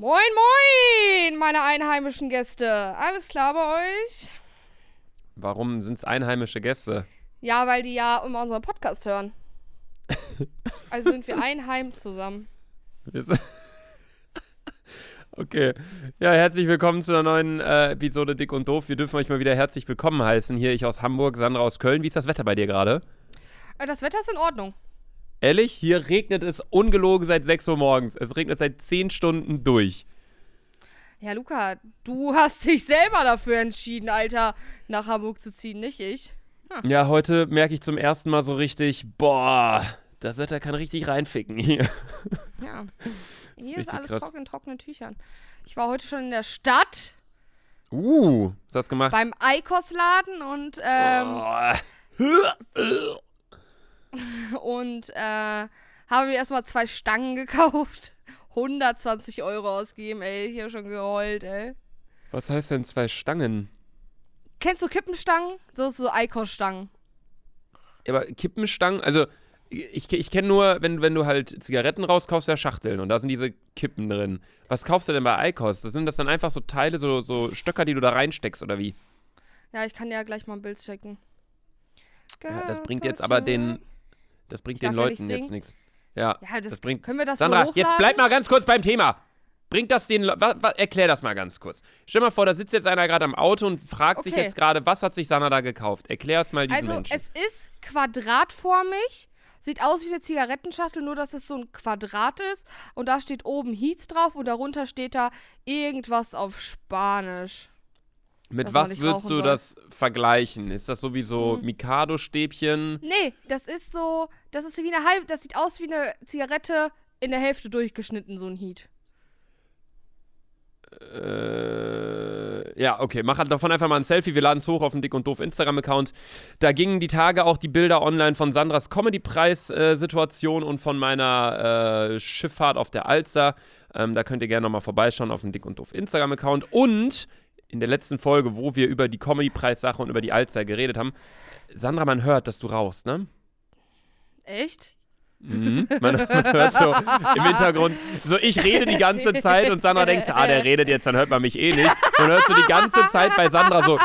Moin, moin, meine einheimischen Gäste. Alles klar bei euch? Warum sind es einheimische Gäste? Ja, weil die ja immer unseren Podcast hören. also sind wir ein Heim zusammen. Okay. Ja, herzlich willkommen zu einer neuen äh, Episode Dick und Doof. Wir dürfen euch mal wieder herzlich willkommen heißen. Hier ich aus Hamburg, Sandra aus Köln. Wie ist das Wetter bei dir gerade? Äh, Das Wetter ist in Ordnung. Ehrlich, hier regnet es ungelogen seit 6 Uhr morgens. Es regnet seit 10 Stunden durch. Ja, Luca, du hast dich selber dafür entschieden, Alter, nach Hamburg zu ziehen, nicht ich. Ja, heute merke ich zum ersten Mal so richtig, boah, das Wetter kann richtig reinficken hier. Ja. Hier ist richtig alles krass. trocken in trockenen Tüchern. Ich war heute schon in der Stadt Uh, was hast du gemacht? beim Eikos-Laden und, ähm, Oh. und äh, habe mir erstmal zwei Stangen gekauft. 120 Euro ausgegeben, ey. Ich habe schon geheult, ey. Was heißt denn zwei Stangen? Kennst du Kippenstangen? So so Eikos-Stangen. Ja, aber Kippenstangen, also ich, ich kenne nur, wenn, wenn du halt Zigaretten rauskaufst, ja Schachteln und da sind diese Kippen drin. Was kaufst du denn bei Eikos? Das sind das dann einfach so Teile, so, so Stöcker, die du da reinsteckst oder wie? Ja, ich kann dir ja gleich mal ein Bild schicken. Ja, das bringt jetzt aber den, das bringt den Leuten jetzt nichts. Ja, Ja, das, das bringt. können wir das Sandra, jetzt bleib mal ganz kurz beim Thema. Bringt das den, wa, wa, erklär das mal ganz kurz. Stell mal vor, da sitzt jetzt einer gerade am Auto und fragt sich Okay. jetzt gerade, was hat sich Sandra da gekauft? Erklär es mal diesen Also, Menschen. es ist quadratformig. Sieht aus wie eine Zigarettenschachtel, nur dass es so ein Quadrat ist. Und da steht oben Heats drauf und darunter steht da irgendwas auf Spanisch. Mit was würdest du soll. das vergleichen? Ist das sowieso Hm. Mikado-Stäbchen? Nee, das ist so, das ist wie eine halbe, das sieht aus wie eine Zigarette in der Hälfte durchgeschnitten, so ein Heat. Äh, ja, okay, mach halt davon einfach mal ein Selfie. Wir laden es hoch auf den Dick und Doof Instagram-Account. Da gingen die Tage auch die Bilder online von Sandras Comedy-Preis-Situation und von meiner äh, Schifffahrt auf der Alster. Ähm, da könnt ihr gerne nochmal vorbeischauen auf dem Dick und Doof Instagram-Account. Und in der letzten Folge, wo wir über die Comedy-Preis-Sache und über die Alster geredet haben, Sandra, man hört, dass du rauchst, ne? Echt? Mhm. Man, man hört so im Hintergrund, so ich rede die ganze Zeit und Sandra denkt, ah, der redet jetzt, dann hört man mich eh nicht. Man hört so die ganze Zeit bei Sandra so.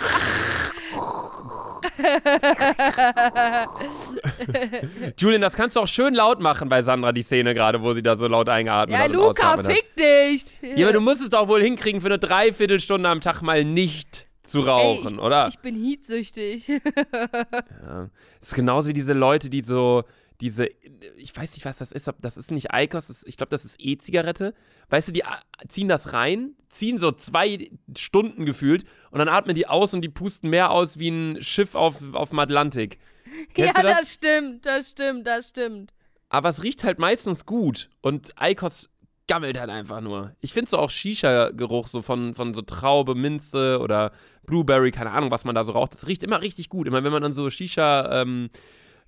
Julian, das kannst du auch schön laut machen bei Sandra, die Szene gerade, wo sie da so laut eingeatmet Ja, hat und Luca, fick dich! Ja, aber du musst es doch wohl hinkriegen, für eine Dreiviertelstunde am Tag mal nicht zu rauchen, Ey, ich, oder? Ich bin heatsüchtig. Ja. Es ist genauso wie diese Leute, die so, diese, ich weiß nicht, was das ist, das ist nicht Eikos, ist, ich glaube, das ist E-Zigarette. Weißt du, die a- ziehen das rein, ziehen so zwei Stunden gefühlt und dann atmen die aus und die pusten mehr aus wie ein Schiff auf, auf dem Atlantik. ja, Kennst du das? das stimmt, das stimmt, das stimmt. Aber es riecht halt meistens gut und Eikos gammelt halt einfach nur. Ich finde so auch Shisha-Geruch so von, von so Traube, Minze oder Blueberry, keine Ahnung, was man da so raucht. Das riecht immer richtig gut. Immer wenn man dann so Shisha, ähm,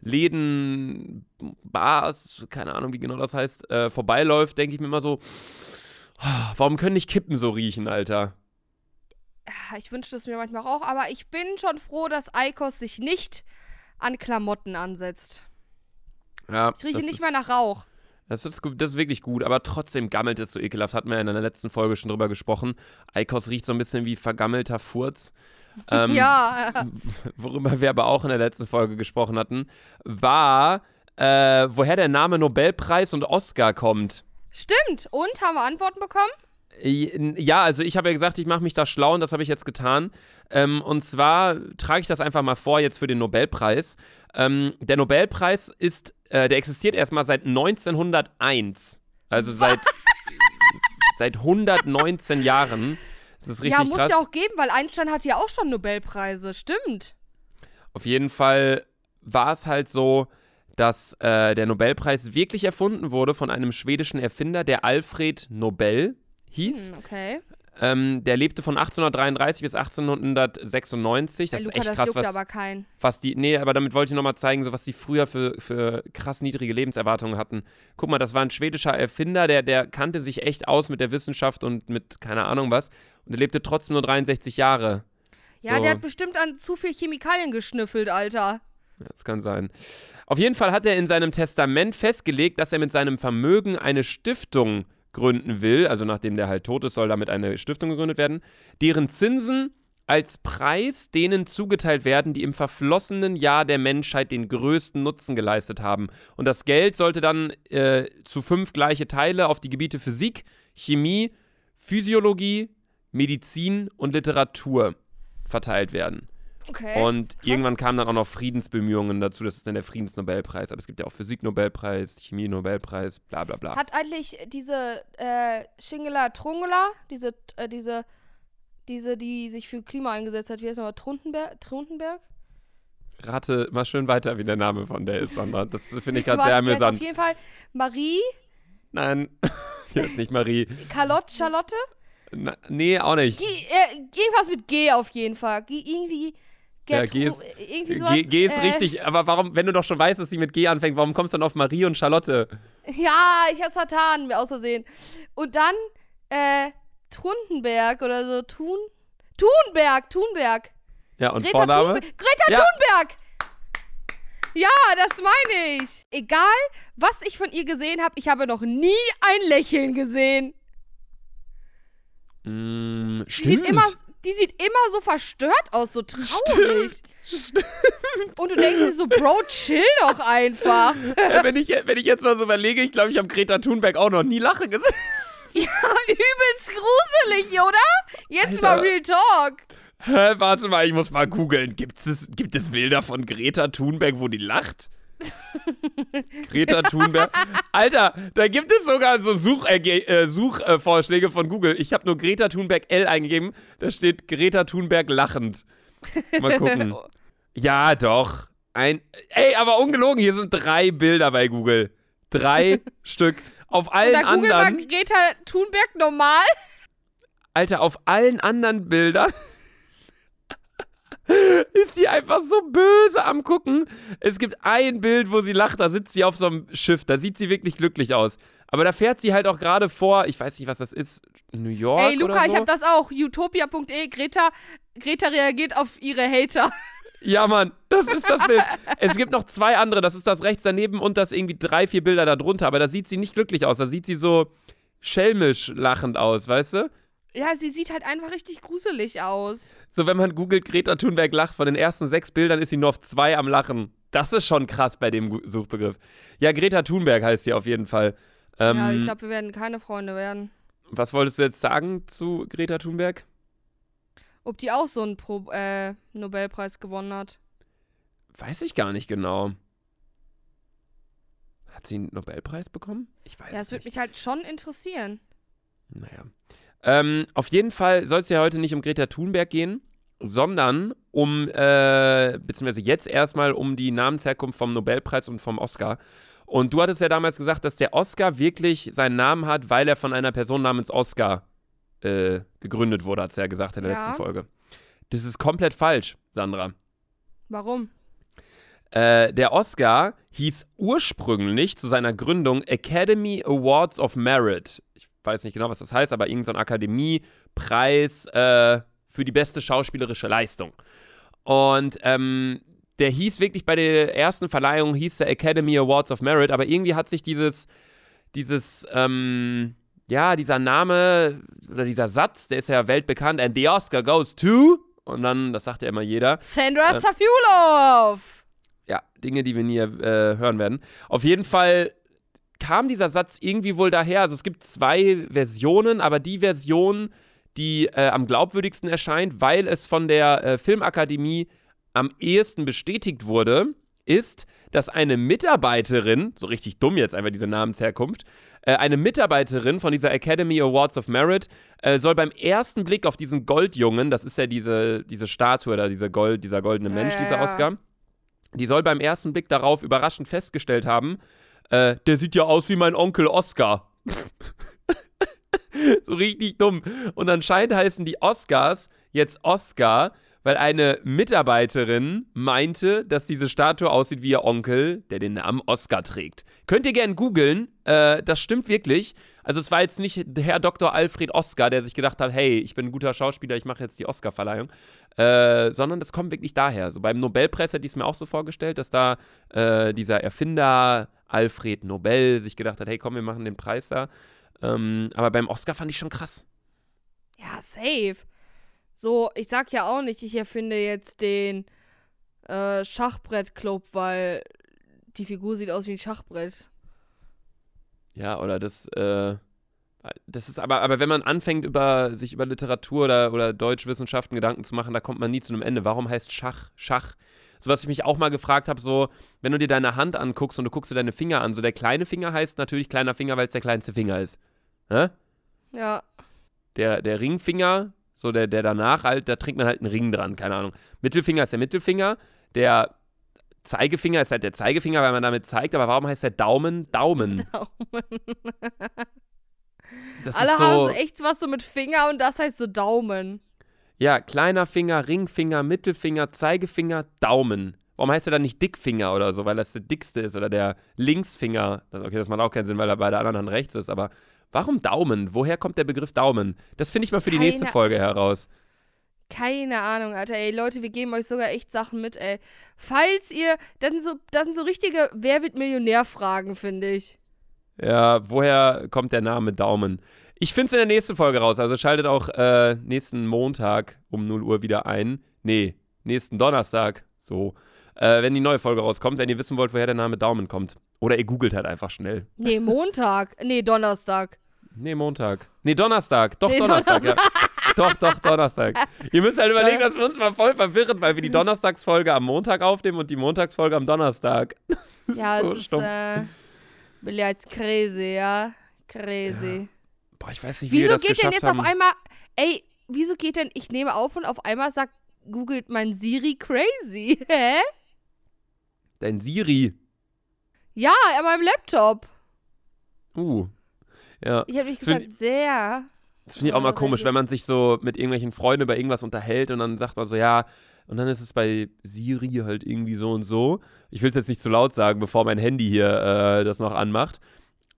Läden, Bars, keine Ahnung, wie genau das heißt, äh, vorbeiläuft, denke ich mir immer so, "Ah, warum können nicht Kippen so riechen, Alter? Ja, Ich wünschte es mir manchmal auch, aber ich bin schon froh, dass Eikos sich nicht an Klamotten ansetzt. Ja, Ich rieche nicht ist- mehr nach Rauch. Das ist, gut- das ist wirklich gut, aber trotzdem gammelt es so ekelhaft. Hatten wir ja in der letzten Folge schon drüber gesprochen. Eikos riecht so ein bisschen wie vergammelter Furz. Ähm, ja, Worüber wir aber auch in der letzten Folge gesprochen hatten, war, äh, woher der Name Nobelpreis und Oscar kommt. stimmt. Und haben wir Antworten bekommen? Ja, also ich habe ja gesagt, ich mache mich da schlau und das habe ich jetzt getan. Ähm, und zwar trage ich das einfach mal vor jetzt für den Nobelpreis. Ähm, der Nobelpreis ist, äh, der existiert erstmal seit 1901. Also seit, seit 119 Jahren. Das ist richtig ja, muss krass. ja auch geben, weil Einstein hat ja auch schon Nobelpreise. Stimmt. Auf jeden Fall war es halt so, dass äh, der Nobelpreis wirklich erfunden wurde von einem schwedischen Erfinder, der Alfred Nobel hieß. Hm, okay. Ähm, der lebte von 1833 bis 1896. Das ist Luca, echt das krass, juckt was, aber keinen. was die. Nee, aber damit wollte ich nochmal zeigen, so was die früher für, für krass niedrige Lebenserwartungen hatten. Guck mal, das war ein schwedischer Erfinder, der, der kannte sich echt aus mit der Wissenschaft und mit keine Ahnung was. Und er lebte trotzdem nur 63 Jahre. Ja, So. der hat bestimmt an zu viel Chemikalien geschnüffelt, Alter. Ja, Das kann sein. Auf jeden Fall hat er in seinem Testament festgelegt, dass er mit seinem Vermögen eine Stiftung gründen will, also nachdem der halt tot ist, soll damit eine Stiftung gegründet werden, deren Zinsen als Preis denen zugeteilt werden, die im verflossenen Jahr der Menschheit den größten Nutzen geleistet haben. Und das Geld sollte dann äh, zu fünf gleiche Teile auf die Gebiete Physik, Chemie, Physiologie, Medizin und Literatur verteilt werden. Okay. Und irgendwann kamen dann auch noch Friedensbemühungen dazu, das ist dann der Friedensnobelpreis. Aber es gibt ja auch Physiknobelpreis, Chemie-Nobelpreis, bla bla bla. Hat eigentlich diese äh, Schingela Trungela, diese, äh, diese, diese, die sich für Klima eingesetzt hat, wie heißt nochmal, Truntenberg? Truntenberg? Rate mal schön weiter, wie der Name von der ist, Sandra. Das finde ich gerade sehr amüsant. Auf jeden Fall Marie, Nein, die ist nicht Marie. Carlotte, Charlotte? Na, nee, auch nicht. G, äh, irgendwas mit G auf jeden Fall. G, irgendwie. Ja, Gertru- G ist- irgendwie sowas, G, ist äh, richtig, aber warum, wenn du doch schon weißt, dass sie mit G anfängt, warum kommst du dann auf Marie und Charlotte? Ja, ich hab's vertan, aus Versehen. Und dann, äh, Truntenberg oder so, Thun. Thunberg, Thunberg. Ja, und Greta Vorname? Thunberg. Greta Ja. Thunberg! Ja, das meine ich. Egal, was ich von ihr gesehen habe, ich habe noch nie ein Lächeln gesehen. Mm, stimmt. sieht, immer, die sieht immer so verstört aus, so traurig. Und du denkst dir so, Bro, chill doch einfach. Ja, wenn, ich, wenn ich jetzt mal so überlege, ich glaube, ich habe Greta Thunberg auch noch nie lachen gesehen. Ja, übelst gruselig, oder? Jetzt Alter. mal Real Talk. Hä, warte mal, ich muss mal googeln. Gibt es, gibt es Bilder von Greta Thunberg, wo die lacht? Greta Thunberg. Alter, da gibt es sogar so äh, Suchvorschläge von Google. Ich habe nur Greta Thunberg L eingegeben. Da steht Greta Thunberg lachend. Mal gucken. Ja, doch. Ein. Ey, aber ungelogen, hier sind drei Bilder bei Google. Drei Stück. Auf allen dann google anderen. Greta Thunberg normal. Alter, auf allen anderen Bildern ist sie einfach so böse am Gucken. Es gibt ein Bild, wo sie lacht, da sitzt sie auf so einem Schiff, da sieht sie wirklich glücklich aus. Aber da fährt sie halt auch gerade vor, ich weiß nicht, was das ist, New York Ey, Luca, so? ich hab das auch. Utopia.de, Greta, Greta reagiert auf ihre Hater. Ja, Mann, das ist das Bild. es gibt noch zwei andere, das ist das rechts daneben und das irgendwie drei, vier Bilder da drunter, aber da sieht sie nicht glücklich aus, da sieht sie so schelmisch lachend aus, weißt du? Ja, sie sieht halt einfach richtig gruselig aus. So, wenn man googelt, Greta Thunberg lacht, von den ersten sechs Bildern ist sie nur auf zwei am Lachen. Das ist schon krass bei dem Suchbegriff. Ja, Greta Thunberg heißt sie auf jeden Fall. Ähm, ja, ich glaube, wir werden keine Freunde werden. was wolltest du jetzt sagen zu Greta Thunberg? Ob die auch so einen Pro äh, Nobelpreis gewonnen hat. Weiß ich gar nicht genau. Hat sie einen Nobelpreis bekommen? Ich weiß Ja, es es würde nicht. mich halt schon interessieren. Naja. Ähm, auf jeden Fall soll es ja heute nicht um Greta Thunberg gehen, sondern um, äh, beziehungsweise jetzt erstmal um die Namensherkunft vom Nobelpreis und vom Oscar. Und du hattest ja damals gesagt, dass der Oscar wirklich seinen Namen hat, weil er von einer Person namens Oscar äh, gegründet wurde, hat sie ja gesagt in der Ja. letzten Folge. Das ist komplett falsch, Sandra. Warum? Äh, der Oscar hieß ursprünglich zu seiner Gründung Academy Awards of Merit. Weiß nicht genau, was das heißt, aber irgendein so ein Akademiepreis äh, für die beste schauspielerische Leistung. Und ähm, der hieß wirklich bei der ersten Verleihung hieß der Academy Awards of Merit, aber irgendwie hat sich dieses, dieses, ähm, ja, dieser Name oder dieser Satz, der ist ja weltbekannt, and the Oscar goes to, und dann, das sagt ja immer jeder, Sandra Äh, Safulov! ja, Dinge, die wir nie äh, hören werden. Auf jeden Fall kam dieser Satz irgendwie wohl daher. Also es gibt zwei Versionen, aber die Version, die äh, am glaubwürdigsten erscheint, weil es von der äh, Filmakademie am ehesten bestätigt wurde, ist, dass eine Mitarbeiterin, so richtig dumm jetzt einfach diese Namensherkunft, äh, eine Mitarbeiterin von dieser Academy Awards of Merit äh, soll beim ersten Blick auf diesen Goldjungen, das ist ja diese, diese Statue da, diese Gold, dieser goldene Ja, Mensch, ja, dieser ja. Oscar, die soll beim ersten Blick darauf überraschend festgestellt haben, äh, der sieht ja aus wie mein Onkel Oscar. so richtig dumm. Und anscheinend heißen die Oscars jetzt Oscar, weil eine Mitarbeiterin meinte, dass diese Statue aussieht wie ihr Onkel, der den Namen Oscar trägt. Könnt ihr gern googeln, äh, das stimmt wirklich. Also es war jetzt nicht Herr Dr. Alfred Oscar, der sich gedacht hat, hey, ich bin ein guter Schauspieler, ich mache jetzt die Oscar-Verleihung, äh, sondern das kommt wirklich daher. So beim Nobelpreis hätte ich es mir auch so vorgestellt, dass da äh, dieser Erfinder Alfred Nobel sich gedacht hat, hey, komm, wir machen den Preis da. Ähm, aber beim Oscar fand ich schon krass. Ja, safe. So, ich sag ja auch nicht, ich erfinde jetzt den äh, Schachbrettclub, weil die Figur sieht aus wie ein Schachbrett. Ja, oder das, äh, das ist aber, aber wenn man anfängt, über sich über Literatur oder, oder Deutschwissenschaften Gedanken zu machen, da kommt man nie zu einem Ende. Warum heißt Schach Schach? So was ich mich auch mal gefragt habe, so, wenn du dir deine Hand anguckst und du guckst dir deine Finger an, so der kleine Finger heißt natürlich kleiner Finger, weil es der kleinste Finger ist. Hä? Ja. Der, der Ringfinger, so der, der danach halt, da trinkt man halt einen Ring dran, keine Ahnung. Mittelfinger ist der Mittelfinger, der Zeigefinger ist halt der Zeigefinger, weil man damit zeigt, aber warum heißt der Daumen Daumen? Daumen. Das Alle so, haben so echt was so mit Finger und das heißt so Daumen. Ja, kleiner Finger, Ringfinger, Mittelfinger, Zeigefinger, Daumen. Warum heißt er dann nicht Dickfinger oder so, weil das der dickste ist oder der Linksfinger? Okay, das macht auch keinen Sinn, weil er bei der anderen Hand rechts ist, aber warum Daumen? Woher kommt der Begriff Daumen? Das finde ich mal für die Keine- nächste Folge heraus. Keine Ahnung, Alter. Ey, Leute, wir geben euch sogar echt Sachen mit, ey. Falls ihr, das sind so, das sind so richtige Wer wird Millionär-Fragen, finde ich. Ja, woher kommt der Name Daumen? Ich finde es in der nächsten Folge raus, also schaltet auch äh, nächsten Montag um 0 Uhr wieder ein. Nee, nächsten Donnerstag, so. Äh, wenn die neue Folge rauskommt, wenn ihr wissen wollt, woher der Name Daumen kommt. Oder ihr googelt halt einfach schnell. Nee, Montag. nee, Donnerstag. Nee, Montag. Nee, Donnerstag. Doch, Nee, Donnerstag, ja. Doch, doch, Donnerstag. Ihr müsst halt überlegen, dass wir uns mal voll verwirren, weil wir die Donnerstagsfolge am Montag aufnehmen und die Montagsfolge am Donnerstag. Ja, so es ist, stumpf. äh, will ja jetzt crazy, ja. Crazy. Boah, ich weiß nicht, wie wir Wieso das geht denn jetzt haben. auf einmal, ey, wieso geht denn, ich nehme auf und auf einmal sagt, googelt mein Siri crazy? Hä? Dein Siri. Ja, an meinem Laptop. Uh. Ja. Ich habe nicht gesagt, sehr. Das finde ich auch mal Ja, komisch, wenn man sich so mit irgendwelchen Freunden über irgendwas unterhält und dann sagt man so, ja, und dann ist es bei Siri halt irgendwie so und so. Ich will es jetzt nicht zu laut sagen, bevor mein Handy hier äh, das noch anmacht.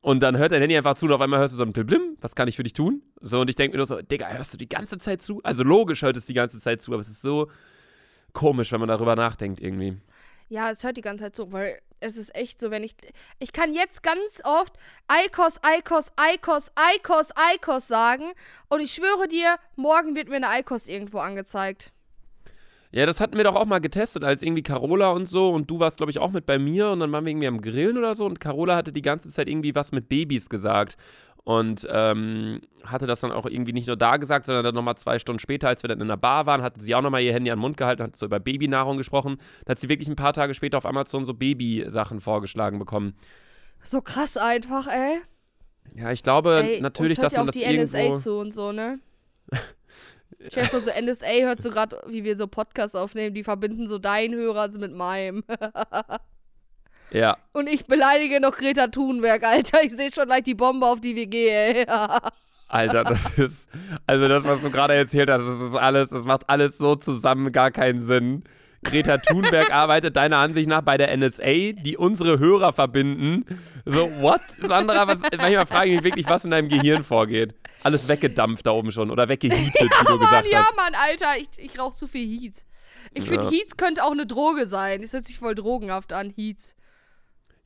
Und dann hört dein Handy einfach zu und auf einmal hörst du so ein Blim, was kann ich für dich tun? So, und ich denke mir nur so, Digga, hörst du die ganze Zeit zu? Also logisch hört es die ganze Zeit zu, aber es ist so komisch, wenn man darüber nachdenkt irgendwie. Ja, es hört die ganze Zeit zu, weil es ist echt so, wenn ich. Ich kann jetzt ganz oft Eikos, Eikos, Eikos, Eikos, Eikos sagen. Und ich schwöre dir, morgen wird mir eine Eikos irgendwo angezeigt. Ja, das hatten wir doch auch mal getestet, als irgendwie Carola und so und du warst, glaube ich, auch mit bei mir und dann waren wir irgendwie am Grillen oder so und Carola hatte die ganze Zeit irgendwie was mit Babys gesagt und ähm, hatte das dann auch irgendwie nicht nur da gesagt, sondern dann nochmal zwei Stunden später, als wir dann in der Bar waren, hatte sie auch nochmal ihr Handy an den Mund gehalten und hat so über Babynahrung gesprochen. Da hat sie wirklich ein paar Tage später auf Amazon so Babysachen vorgeschlagen bekommen. So krass einfach, ey. Ja, ich glaube ey natürlich, dass ja man das die NSA irgendwo... zu und so, ne? Stell dir vor, so NSA hört so gerade, wie wir so Podcasts aufnehmen, die verbinden so deinen Hörer mit meinem. Ja, Und ich beleidige noch Greta Thunberg, Alter. Ich sehe schon gleich die Bombe, auf die wir gehen, ey. Alter, das ist, also das, was du gerade erzählt hast, das ist alles, das macht alles so zusammen gar keinen Sinn. Greta Thunberg arbeitet deiner Ansicht nach bei der NSA, die unsere Hörer verbinden. So, what? Sandra, was, manchmal frage ich mich wirklich, was in deinem Gehirn vorgeht. Alles weggedampft da oben schon oder weggeheatet, wie du Mann, gesagt ja, hast. Mann, Alter, ich, ich rauche zu viel Heats. Ich Ja. finde, Heats könnte auch eine Droge sein. Das hört sich voll drogenhaft an, Heats.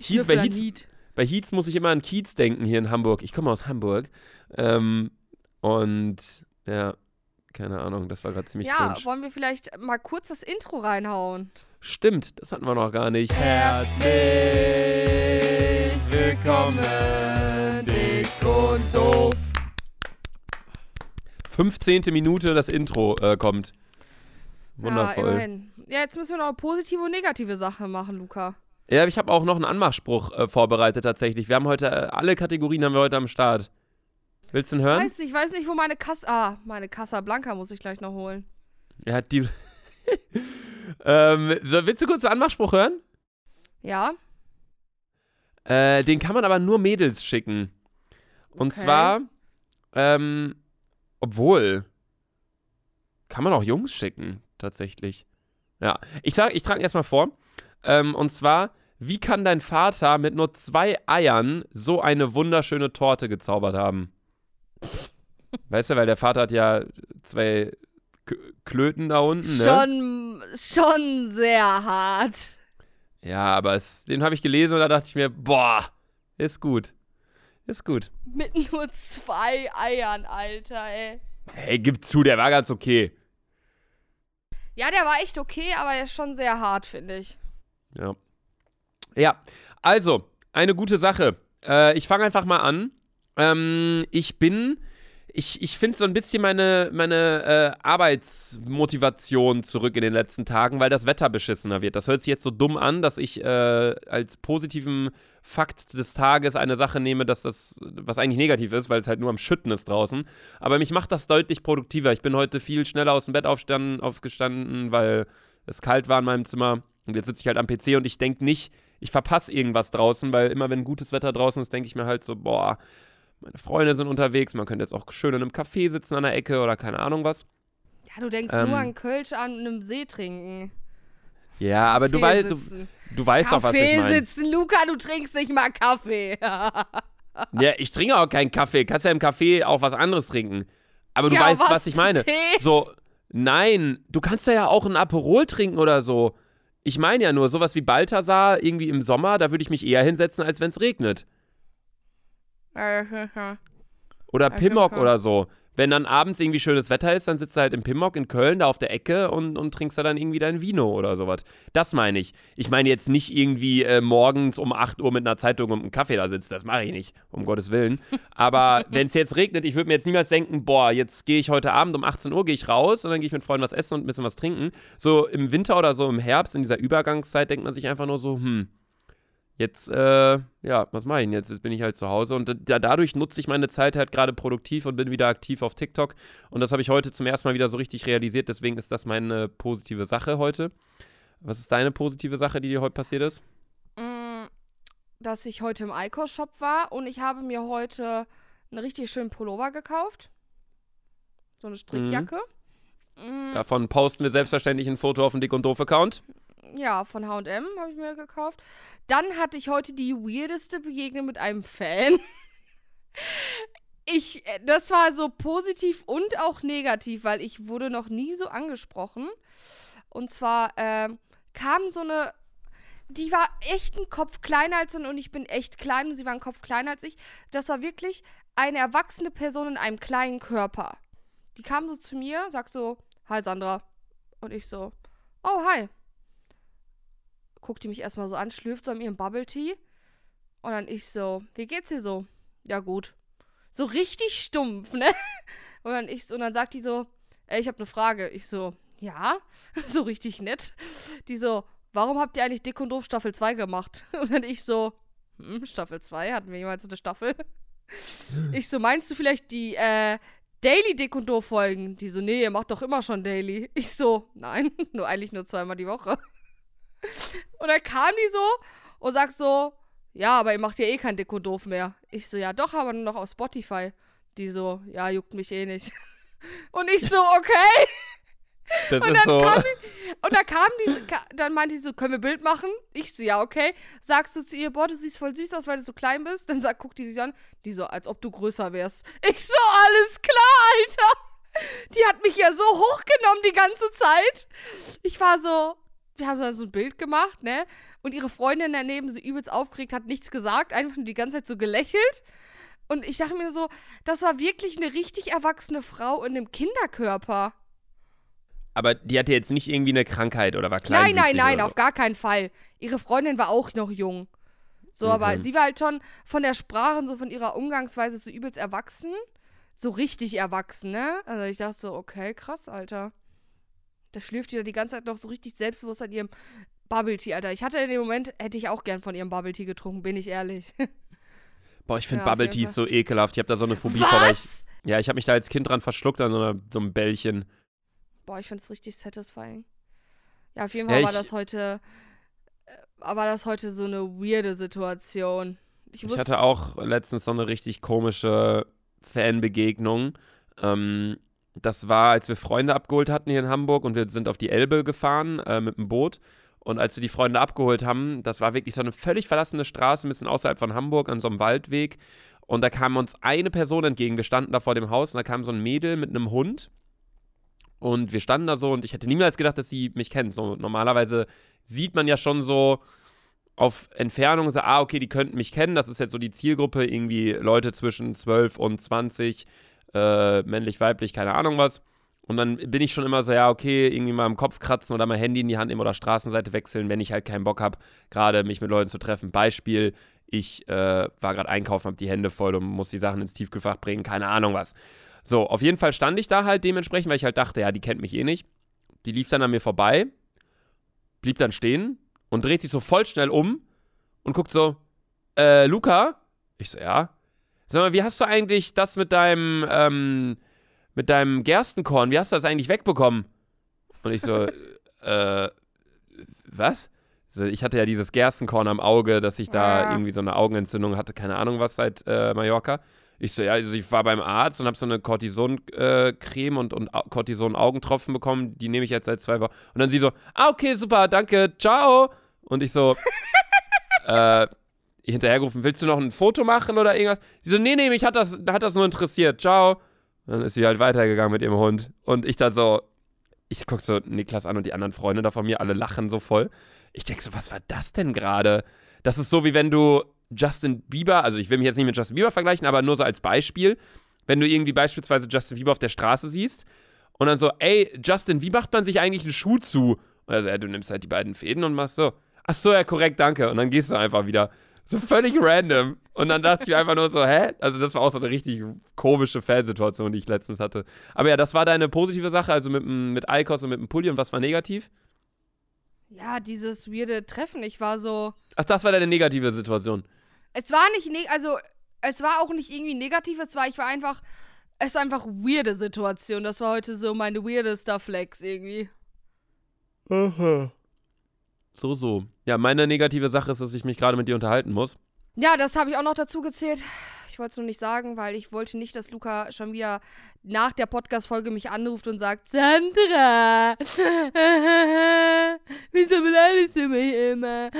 Heats, bei Heats- Heat. Bei Heats muss ich immer an Kiez denken hier in Hamburg. Ich komme aus Hamburg. Ähm, und ja, keine Ahnung, das war gerade ziemlich Ja, cringe. wollen wir vielleicht mal kurz das Intro reinhauen? Stimmt, das hatten wir noch gar nicht. Herzlich willkommen, dick und doof. 15. Minute das Intro äh, kommt. Ja, Wundervoll. immerhin. Ja, jetzt müssen wir noch positive und negative Sachen machen, Luca. Ja, ich habe auch noch einen Anmachspruch äh, vorbereitet tatsächlich. Wir haben heute, äh, alle Kategorien haben wir heute am Start. Willst du ihn hören? Scheiße, ich weiß nicht, wo meine Kasse. Ah, meine Casablanca muss ich gleich noch holen. Hat die. ähm, so, willst du kurz den Anmachspruch hören? Ja? Äh, den kann man aber nur Mädels schicken. Und Okay. zwar, ähm, obwohl, kann man auch Jungs schicken, tatsächlich. Ja, ich, sag, ich trage erstmal vor. Ähm, und zwar, wie kann dein Vater mit nur zwei Eiern so eine wunderschöne Torte gezaubert haben? Weißt du, weil der Vater hat ja zwei K Klöten da unten, ne? Schon, schon sehr hart. Ja, aber es, den habe ich gelesen und da dachte ich mir, boah, ist gut. Ist gut. Mit nur zwei Eiern, Alter, ey. Hey, gib zu, der war ganz okay. Ja, der war echt okay, aber er ist schon sehr hart, finde ich. Ja. Ja, also, eine gute Sache. Äh, ich fange einfach mal an. Ähm, ich bin ich, ich finde so ein bisschen meine, meine äh, Arbeitsmotivation zurück in den letzten Tagen, weil das Wetter beschissener wird. Das hört sich jetzt so dumm an, dass ich äh, als positiven Fakt des Tages eine Sache nehme, dass das, was eigentlich negativ ist, weil es halt nur am Schütten ist draußen. Aber mich macht das deutlich produktiver. Ich bin heute viel schneller aus dem Bett aufgestanden, weil es kalt war in meinem Zimmer. Und jetzt sitze ich halt am PC und ich denke nicht, ich verpasse irgendwas draußen, weil immer wenn gutes Wetter draußen ist, denke ich mir halt so, boah, meine Freunde sind unterwegs, man könnte jetzt auch schön in einem Café sitzen an der Ecke oder keine Ahnung was. Ja, du denkst ähm, nur an Kölsch an einem See trinken. Ja, aber du weißt, du, du weißt doch, was ich meine. sitzen, Luca, du trinkst nicht mal Kaffee. ja, ich trinke auch keinen Kaffee. Kannst ja im Café auch was anderes trinken. Aber du ja, weißt, was, was ich meine. Tee? So, nein, du kannst ja auch ein Aperol trinken oder so. Ich meine ja nur, sowas wie Balthasar irgendwie im Sommer, da würde ich mich eher hinsetzen, als wenn es regnet. Oder Pimmock oder so. Wenn dann abends irgendwie schönes Wetter ist, dann sitzt du halt im Pimmock in Köln da auf der Ecke und, und trinkst da dann irgendwie dein Vino oder sowas. Das meine ich. Ich meine jetzt nicht irgendwie äh, morgens um 8 Uhr mit einer Zeitung und einem Kaffee da sitzt. Das mache ich nicht, um Gottes Willen. Aber wenn es jetzt regnet, ich würde mir jetzt niemals denken, boah, jetzt gehe ich heute Abend um 18 Uhr gehe ich raus und dann gehe ich mit Freunden was essen und ein bisschen was trinken. So im Winter oder so im Herbst, in dieser Übergangszeit, denkt man sich einfach nur so, hm, jetzt, äh, ja, was mache ich denn jetzt? Jetzt bin ich halt zu Hause und da, dadurch nutze ich meine Zeit halt gerade produktiv und bin wieder aktiv auf TikTok. Und das habe ich heute zum ersten Mal wieder so richtig realisiert. Deswegen ist das meine positive Sache heute. Was ist deine positive Sache, die dir heute passiert ist? Mm, dass ich heute im Eikos-Shop war und ich habe mir heute einen richtig schönen Pullover gekauft. So eine Strickjacke. Mhm. Davon posten wir selbstverständlich ein Foto auf dem Dick und Doof-Account. Ja, von HM habe ich mir gekauft. Dann hatte ich heute die weirdeste Begegnung mit einem Fan. Ich, äh, das war so positiv und auch negativ, weil ich wurde noch nie so angesprochen. Und zwar äh, kam so eine, die war echt ein Kopf kleiner als ich und ich bin echt klein und sie war ein Kopf kleiner als ich. Das war wirklich eine erwachsene Person in einem kleinen Körper. Die kam so zu mir, sagt so, hi Sandra. Und ich so, oh hi guckt die mich erstmal so an, schlürft so an ihrem Bubble Tea. Und dann ich so, wie geht's dir so? Ja, gut. So richtig stumpf, ne? Und dann ich so, und dann sagt die so, ey, ich habe eine Frage. Ich so, ja, so richtig nett. Die so, warum habt ihr eigentlich Dick und Doof Staffel 2 gemacht? Und dann ich so, hm, Staffel 2, hatten wir jemals eine Staffel? Ich so, meinst du vielleicht die, äh, Daily Dick und Doof Folgen? Die so, nee, ihr macht doch immer schon Daily. Ich so, nein, nur eigentlich nur zweimal die Woche. Und dann kam die so und sagt so, ja, aber ihr macht ja eh kein Deko doof mehr. Ich so, ja doch, aber nur noch auf Spotify. Die so, ja, juckt mich eh nicht. Und ich so, okay. Das und ist so. Die, und dann kam die, dann meinte sie so, können wir Bild machen? Ich so, ja, okay. Sagst du zu ihr, boah, du siehst voll süß aus, weil du so klein bist? Dann sagt, guckt die sich an, die so, als ob du größer wärst. Ich so, alles klar, Alter. Die hat mich ja so hochgenommen die ganze Zeit. Ich war so, wir haben da so ein Bild gemacht, ne? Und ihre Freundin daneben, so übelst aufgeregt, hat nichts gesagt, einfach nur die ganze Zeit so gelächelt. Und ich dachte mir so, das war wirklich eine richtig erwachsene Frau in einem Kinderkörper. Aber die hatte jetzt nicht irgendwie eine Krankheit oder war klein? Nein, nein, nein, so. auf gar keinen Fall. Ihre Freundin war auch noch jung. So, okay. aber sie war halt schon von der Sprache und so von ihrer Umgangsweise so übelst erwachsen. So richtig erwachsen, ne? Also ich dachte so, okay, krass, Alter. Da schlürft die da die ganze Zeit noch so richtig selbstbewusst an ihrem Bubble Tea, Alter. Ich hatte in dem Moment, hätte ich auch gern von ihrem Bubble Tea getrunken, bin ich ehrlich. Boah, ich finde ja, Bubble Tea so ekelhaft. Ich habe da so eine Phobie vor. Ich, ja, ich habe mich da als Kind dran verschluckt an so, einer, so einem Bällchen. Boah, ich finde es richtig satisfying. Ja, auf jeden Fall ja, war das heute, äh, war das heute so eine weirde Situation. Ich, ich hatte auch letztens so eine richtig komische Fanbegegnung. Ähm, das war, als wir Freunde abgeholt hatten hier in Hamburg und wir sind auf die Elbe gefahren äh, mit dem Boot. Und als wir die Freunde abgeholt haben, das war wirklich so eine völlig verlassene Straße, ein bisschen außerhalb von Hamburg, an so einem Waldweg. Und da kam uns eine Person entgegen. Wir standen da vor dem Haus und da kam so ein Mädel mit einem Hund. Und wir standen da so und ich hätte niemals gedacht, dass sie mich kennt. So normalerweise sieht man ja schon so, auf Entfernung so, ah, okay, die könnten mich kennen. Das ist jetzt so die Zielgruppe, irgendwie Leute zwischen 12 und 20, äh, männlich, weiblich, keine Ahnung was. Und dann bin ich schon immer so, ja, okay, irgendwie mal im Kopf kratzen oder mal Handy in die Hand nehmen oder Straßenseite wechseln, wenn ich halt keinen Bock habe, gerade mich mit Leuten zu treffen. Beispiel, ich äh, war gerade einkaufen, habe die Hände voll und muss die Sachen ins Tiefkühlfach bringen, keine Ahnung was. So, auf jeden Fall stand ich da halt dementsprechend, weil ich halt dachte, ja, die kennt mich eh nicht. Die lief dann an mir vorbei, blieb dann stehen und dreht sich so voll schnell um und guckt so, äh, Luca? Ich so, ja. Sag mal, wie hast du eigentlich das mit deinem, ähm, mit deinem Gerstenkorn, wie hast du das eigentlich wegbekommen? Und ich so, äh, was? So, ich hatte ja dieses Gerstenkorn am Auge, dass ich da Ja. irgendwie so eine Augenentzündung hatte, keine Ahnung was seit äh, Mallorca. Ich so, ja, also ich war beim Arzt und habe so eine Cortison-Creme und, und Au- Cortison-Augentropfen bekommen. Die nehme ich jetzt seit zwei Wochen. Und dann sie so, ah, okay, super, danke, ciao. Und ich so, äh, hinterhergerufen, willst du noch ein Foto machen oder irgendwas? Sie so, nee, nee, mich hat das, hat das nur interessiert, ciao. Dann ist sie halt weitergegangen mit ihrem Hund. Und ich dann so, ich guck so Niklas an und die anderen Freunde da von mir, alle lachen so voll. Ich denk so, was war das denn gerade? Das ist so, wie wenn du Justin Bieber, also ich will mich jetzt nicht mit Justin Bieber vergleichen, aber nur so als Beispiel, wenn du irgendwie beispielsweise Justin Bieber auf der Straße siehst und dann so, ey, Justin, wie macht man sich eigentlich einen Schuh zu? Und also, ja, du nimmst halt die beiden Fäden und machst so, ach so, ja, korrekt, danke. Und dann gehst du einfach wieder. So völlig random. Und dann dachte ich mir einfach nur so, hä? Also das war auch so eine richtig komische Fansituation, die ich letztens hatte. Aber ja, das war deine positive Sache, also mit, mit Eikos und mit dem Pulli. Und was war negativ? Ja, dieses weirde Treffen. Ich war so. Ach, das war deine negative Situation. Es war nicht, neg also, es war auch nicht irgendwie negativ, es war, ich war einfach, es war einfach weirde Situation. Das war heute so meine weirdester Flex irgendwie. So, so. Ja, meine negative Sache ist, dass ich mich gerade mit dir unterhalten muss. Ja, das habe ich auch noch dazu gezählt. Ich wollte es nur nicht sagen, weil ich wollte nicht, dass Luca schon wieder nach der Podcast-Folge mich anruft und sagt, Sandra, wieso beleidigst du mich immer?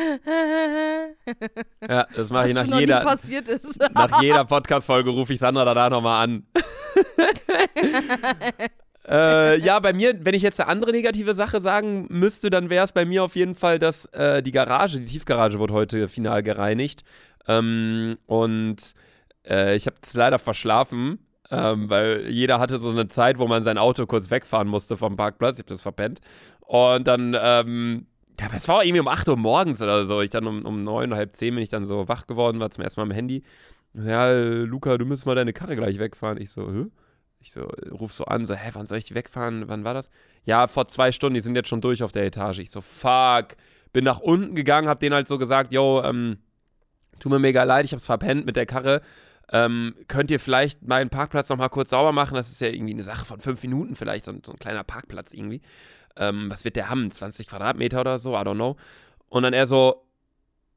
Ja, das mache ich Was nach jeder, passiert ist. nach jeder Podcast-Folge rufe ich Sandra danach nochmal an. äh, ja, bei mir, wenn ich jetzt eine andere negative Sache sagen müsste, dann wäre es bei mir auf jeden Fall, dass äh, die Garage, die Tiefgarage wurde heute final gereinigt. Ähm, und äh, ich habe es leider verschlafen, ähm, weil jeder hatte so eine Zeit, wo man sein Auto kurz wegfahren musste vom Parkplatz. Ich habe das verpennt. Und dann, ähm, ja, es war irgendwie um 8 Uhr morgens oder so. Ich dann um, um 9, halb 10 bin ich dann so wach geworden, war zum ersten Mal am Handy. Ja, Luca, du müsstest mal deine Karre gleich wegfahren. Ich so, hä? Ich so, äh, ruf so an, so, hä, wann soll ich die wegfahren? Wann war das? Ja, vor zwei Stunden, die sind jetzt schon durch auf der Etage. Ich so, fuck. Bin nach unten gegangen, hab denen halt so gesagt, yo, ähm, tut mir mega leid, ich hab's verpennt mit der Karre. Ähm, könnt ihr vielleicht meinen Parkplatz nochmal kurz sauber machen? Das ist ja irgendwie eine Sache von fünf Minuten vielleicht, so, ein- so ein kleiner Parkplatz irgendwie. Ähm, was wird der haben? 20 Quadratmeter oder so? I don't know. Und dann er so,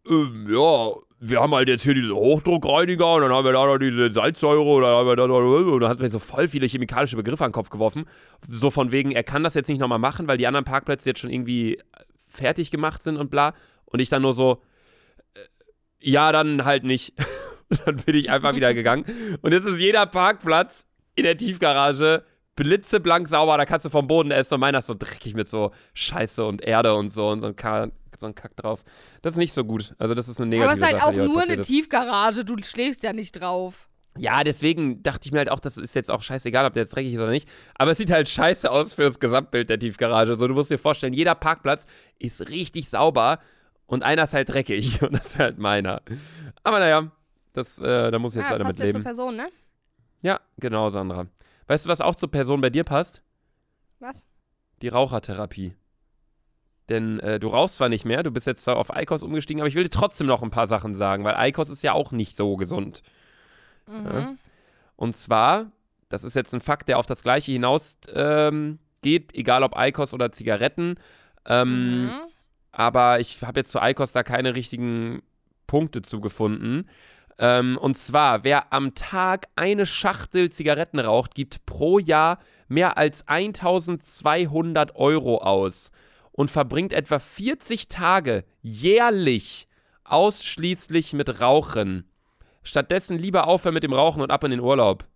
ähm, ja, wir haben halt jetzt hier diese Hochdruckreiniger und dann haben wir da noch diese Salzsäure und dann haben wir da noch, und dann hat mir so voll viele chemikalische Begriffe an den Kopf geworfen. So von wegen, er kann das jetzt nicht nochmal machen, weil die anderen Parkplätze jetzt schon irgendwie fertig gemacht sind und bla. Und ich dann nur so, äh, ja, dann halt nicht. Dann bin ich einfach wieder gegangen. Und jetzt ist jeder Parkplatz in der Tiefgarage blitzeblank sauber. Da kannst du vom Boden essen. Und meiner ist so dreckig mit so Scheiße und Erde und so und so ein, so ein Kack drauf. Das ist nicht so gut. Also, das ist eine negative Aber es ist halt Sache, auch nur eine ist. Tiefgarage, du schläfst ja nicht drauf. Ja, deswegen dachte ich mir halt auch, das ist jetzt auch scheißegal, ob der jetzt dreckig ist oder nicht. Aber es sieht halt scheiße aus für das Gesamtbild der Tiefgarage. So, du musst dir vorstellen, jeder Parkplatz ist richtig sauber und einer ist halt dreckig und das ist halt meiner. Aber naja, das, äh, da muss ich jetzt ja, leider passt mit ja zur leben. Person, ne? Ja, genau, Sandra. Weißt du, was auch zur Person bei dir passt? Was? Die Rauchertherapie. Denn äh, du rauchst zwar nicht mehr, du bist jetzt zwar auf Eikos umgestiegen, aber ich will dir trotzdem noch ein paar Sachen sagen, weil Eikos ist ja auch nicht so gesund. Mhm. Und zwar, das ist jetzt ein Fakt, der auf das Gleiche hinaus ähm, geht, egal ob Eikos oder Zigaretten. Ähm, Mhm. aber ich habe jetzt zu Eikos da keine richtigen Punkte zugefunden. Ähm, und zwar, wer am Tag eine Schachtel Zigaretten raucht, gibt pro Jahr mehr als 1200 Euro aus und verbringt etwa 40 Tage jährlich ausschließlich mit Rauchen. Stattdessen lieber aufhören mit dem Rauchen und ab in den Urlaub.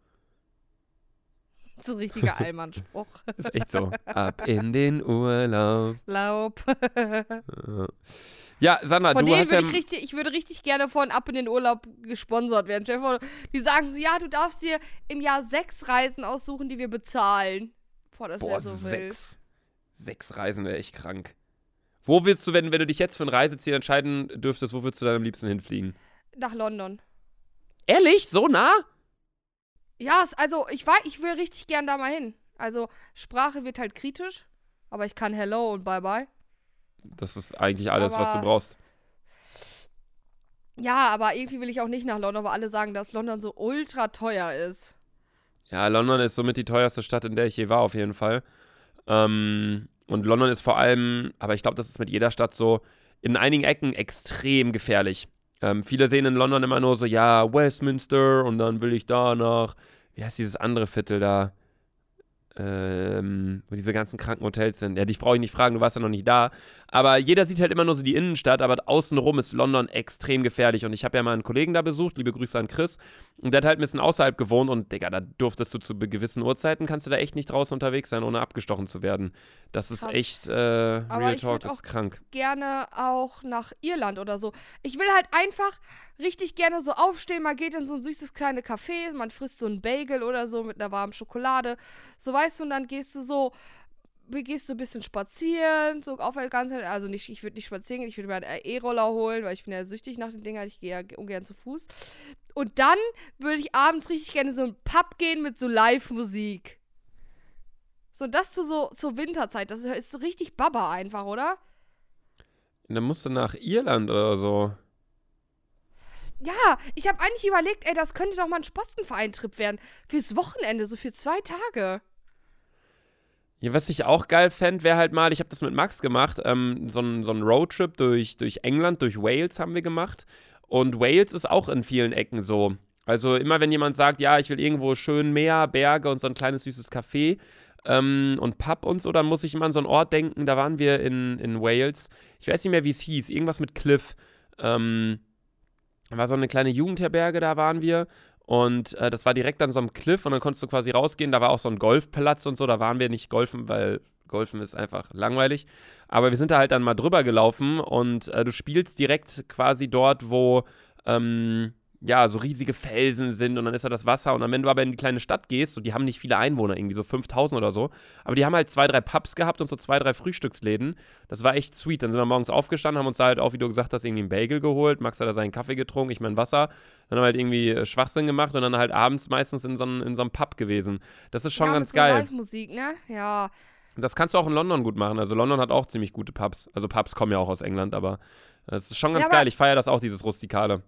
So ein richtiger Allmann-Spruch. Ist echt so. ab in den Urlaub. Laub. Ja. Ja, Sandra, Von du denen hast ja. würde ich richtig, ich würde richtig gerne von ab in den Urlaub gesponsert werden. Vor, die sagen so, ja, du darfst dir im Jahr sechs Reisen aussuchen, die wir bezahlen. Boah, das wäre so wild. Sechs. Reisen wäre echt krank. Wo willst du, wenn, wenn du dich jetzt für ein Reiseziel entscheiden dürftest, wo würdest du dann am liebsten hinfliegen? Nach London. Ehrlich? So nah? Ja, also ich war, ich will richtig gern da mal hin. Also Sprache wird halt kritisch, aber ich kann Hello und Bye Bye. Das ist eigentlich alles, was du Aber- brauchst. Ja, aber irgendwie will ich auch nicht nach London, weil alle sagen, dass London so ultra teuer ist. Ja, London ist somit die teuerste Stadt, in der ich je war, auf jeden Fall. Ähm, und London ist vor allem, aber ich glaube, das ist mit jeder Stadt so, in einigen Ecken extrem gefährlich. Ähm, viele sehen in London immer nur so, ja, Westminster und dann will ich da nach, wie heißt dieses andere Viertel da? Ähm, wo diese ganzen kranken Hotels sind. Ja, dich brauche ich nicht fragen, du warst ja noch nicht da. Aber jeder sieht halt immer nur so die Innenstadt, aber außenrum ist London extrem gefährlich. Und ich habe ja mal einen Kollegen da besucht, liebe Grüße an Chris. Und der hat halt ein bisschen außerhalb gewohnt und, Digga, da durftest du zu gewissen Uhrzeiten, kannst du da echt nicht draußen unterwegs sein, ohne abgestochen zu werden. Das ist Krass. echt, äh, Aber Real ich Talk, das ist krank. Gerne auch nach Irland oder so. Ich will halt einfach richtig gerne so aufstehen. Man geht in so ein süßes kleines Café, man frisst so einen Bagel oder so mit einer warmen Schokolade. So weißt du, und dann gehst du so, gehst du ein bisschen spazieren, so auf der ganzen also nicht, ich würde nicht spazieren gehen, ich würde mir einen E-Roller holen, weil ich bin ja süchtig nach den Dingern, ich gehe ja ungern zu Fuß. Und dann würde ich abends richtig gerne so in einen Pub gehen mit so Live-Musik. So, das zu so zur Winterzeit, das ist so richtig Baba einfach, oder? Und dann musst du nach Irland oder so. Ja, ich habe eigentlich überlegt, ey, das könnte doch mal ein Spatzenverein-Trip werden. Fürs Wochenende, so für zwei Tage. Ja, was ich auch geil fände, wäre halt mal, ich habe das mit Max gemacht, ähm, so ein so ein Roadtrip durch, durch England, durch Wales haben wir gemacht. Und Wales ist auch in vielen Ecken so. Also immer wenn jemand sagt, ja, ich will irgendwo schön Meer, Berge und so ein kleines süßes Café ähm, und Pub und so, dann muss ich immer an so einen Ort denken. Da waren wir in, in Wales. Ich weiß nicht mehr, wie es hieß. Irgendwas mit Cliff. Ähm, war so eine kleine Jugendherberge, da waren wir. Und äh, das war direkt an so einem Cliff und dann konntest du quasi rausgehen. Da war auch so ein Golfplatz und so. Da waren wir nicht golfen, weil Golfen ist einfach langweilig. Aber wir sind da halt dann mal drüber gelaufen und äh, du spielst direkt quasi dort, wo ähm, ja so riesige Felsen sind und dann ist da das Wasser. Und dann, wenn du aber in die kleine Stadt gehst, so, die haben nicht viele Einwohner, irgendwie so 5000 oder so, aber die haben halt zwei, drei Pubs gehabt und so zwei, drei Frühstücksläden. Das war echt sweet. Dann sind wir morgens aufgestanden, haben uns da halt auch, wie du gesagt hast, irgendwie einen Bagel geholt. Max hat da seinen Kaffee getrunken, ich mein Wasser. Dann haben wir halt irgendwie äh, Schwachsinn gemacht und dann halt abends meistens in so, einem- in so einem Pub gewesen. Das ist schon ja, ganz mit geil. So Live-Musik, ne? Ja. Das kannst du auch in London gut machen. Also London hat auch ziemlich gute Pubs. Also Pubs kommen ja auch aus England, aber das ist schon ganz Ja, geil. Ich feiere das auch, dieses Rustikale.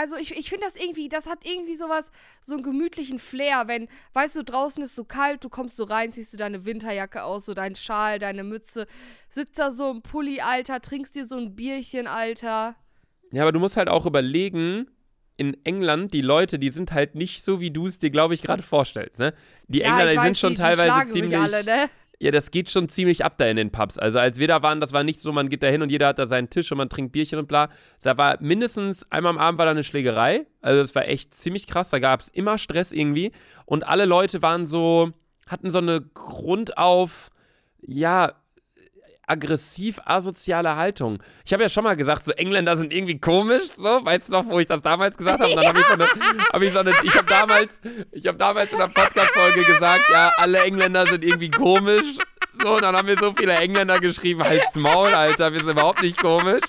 Also ich, ich finde das irgendwie, das hat irgendwie sowas, so einen gemütlichen Flair, wenn, weißt du, draußen ist so kalt, du kommst so rein, ziehst du deine Winterjacke aus, so deinen Schal, deine Mütze, sitzt da so im Pulli, Alter, trinkst dir so ein Bierchen, Alter. Ja, aber du musst halt auch überlegen, in England, die Leute, die sind halt nicht so, wie du es dir, glaube ich, gerade vorstellst, ne? Die ja, Engländer, die sind schon die, die teilweise schlagen ziemlich. Alle, ne? Ja, das geht schon ziemlich ab da in den Pubs. Also als wir da waren, das war nicht so, man geht da hin und jeder hat da seinen Tisch und man trinkt Bierchen und bla. Da war mindestens einmal am Abend war da eine Schlägerei. Also das war echt ziemlich krass. Da gab es immer Stress irgendwie. Und alle Leute waren so, hatten so eine Grundauf, ja, aggressiv asoziale Haltung. Ich habe ja schon mal gesagt, so Engländer sind irgendwie komisch, so, weißt du noch, wo ich das damals gesagt habe? Dann habe ich so eine, hab ich so eine, ich habe damals, ich habe damals in einer Podcast-Folge gesagt, ja, alle Engländer sind irgendwie komisch. So, und dann haben mir so viele Engländer geschrieben, halt's Maul, Alter, wir sind überhaupt nicht komisch.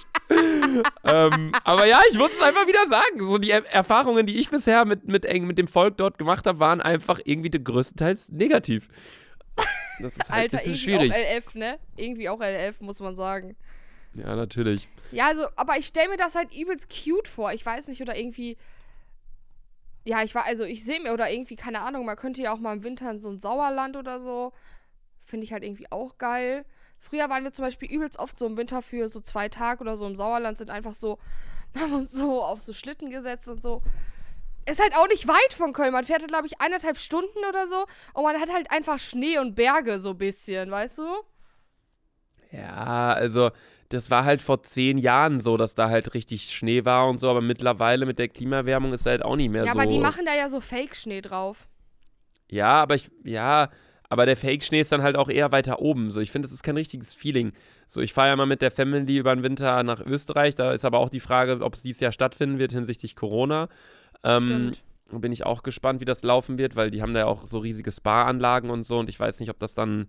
ähm, aber ja, ich muss es einfach wieder sagen. So die er Erfahrungen, die ich bisher mit, mit, mit dem Volk dort gemacht habe, waren einfach irgendwie größtenteils negativ. Das ist halt Alter, ein bisschen irgendwie schwierig. auch LF, ne? Irgendwie auch LF, muss man sagen. Ja, natürlich. Ja, also, aber ich stelle mir das halt übelst cute vor. Ich weiß nicht, oder irgendwie. Ja, ich war, also ich sehe mir, oder irgendwie, keine Ahnung, man könnte ja auch mal im Winter in so ein Sauerland oder so. Finde ich halt irgendwie auch geil. Früher waren wir zum Beispiel übelst oft so im Winter für so zwei Tage oder so im Sauerland, sind einfach so, haben uns so auf so Schlitten gesetzt und so. Ist halt auch nicht weit von Köln. Man fährt, glaube ich, eineinhalb Stunden oder so. Und man hat halt einfach Schnee und Berge so ein bisschen, weißt du? Ja, also das war halt vor zehn Jahren so, dass da halt richtig Schnee war und so, aber mittlerweile mit der Klimaerwärmung ist halt auch nicht mehr Ja, so. aber die machen da ja so Fake-Schnee drauf. Ja, aber ich, ja, Aber der Fake-Schnee ist dann halt auch eher weiter oben. So, ich finde, das ist kein richtiges Feeling. So, ich fahre ja mal mit der Family über den Winter nach Österreich. Da ist aber auch die Frage, ob es dieses Jahr stattfinden wird hinsichtlich Corona. Ähm, bin ich auch gespannt, wie das laufen wird, weil die haben da ja auch so riesige Spa-Anlagen und so. Und ich weiß nicht, ob das dann,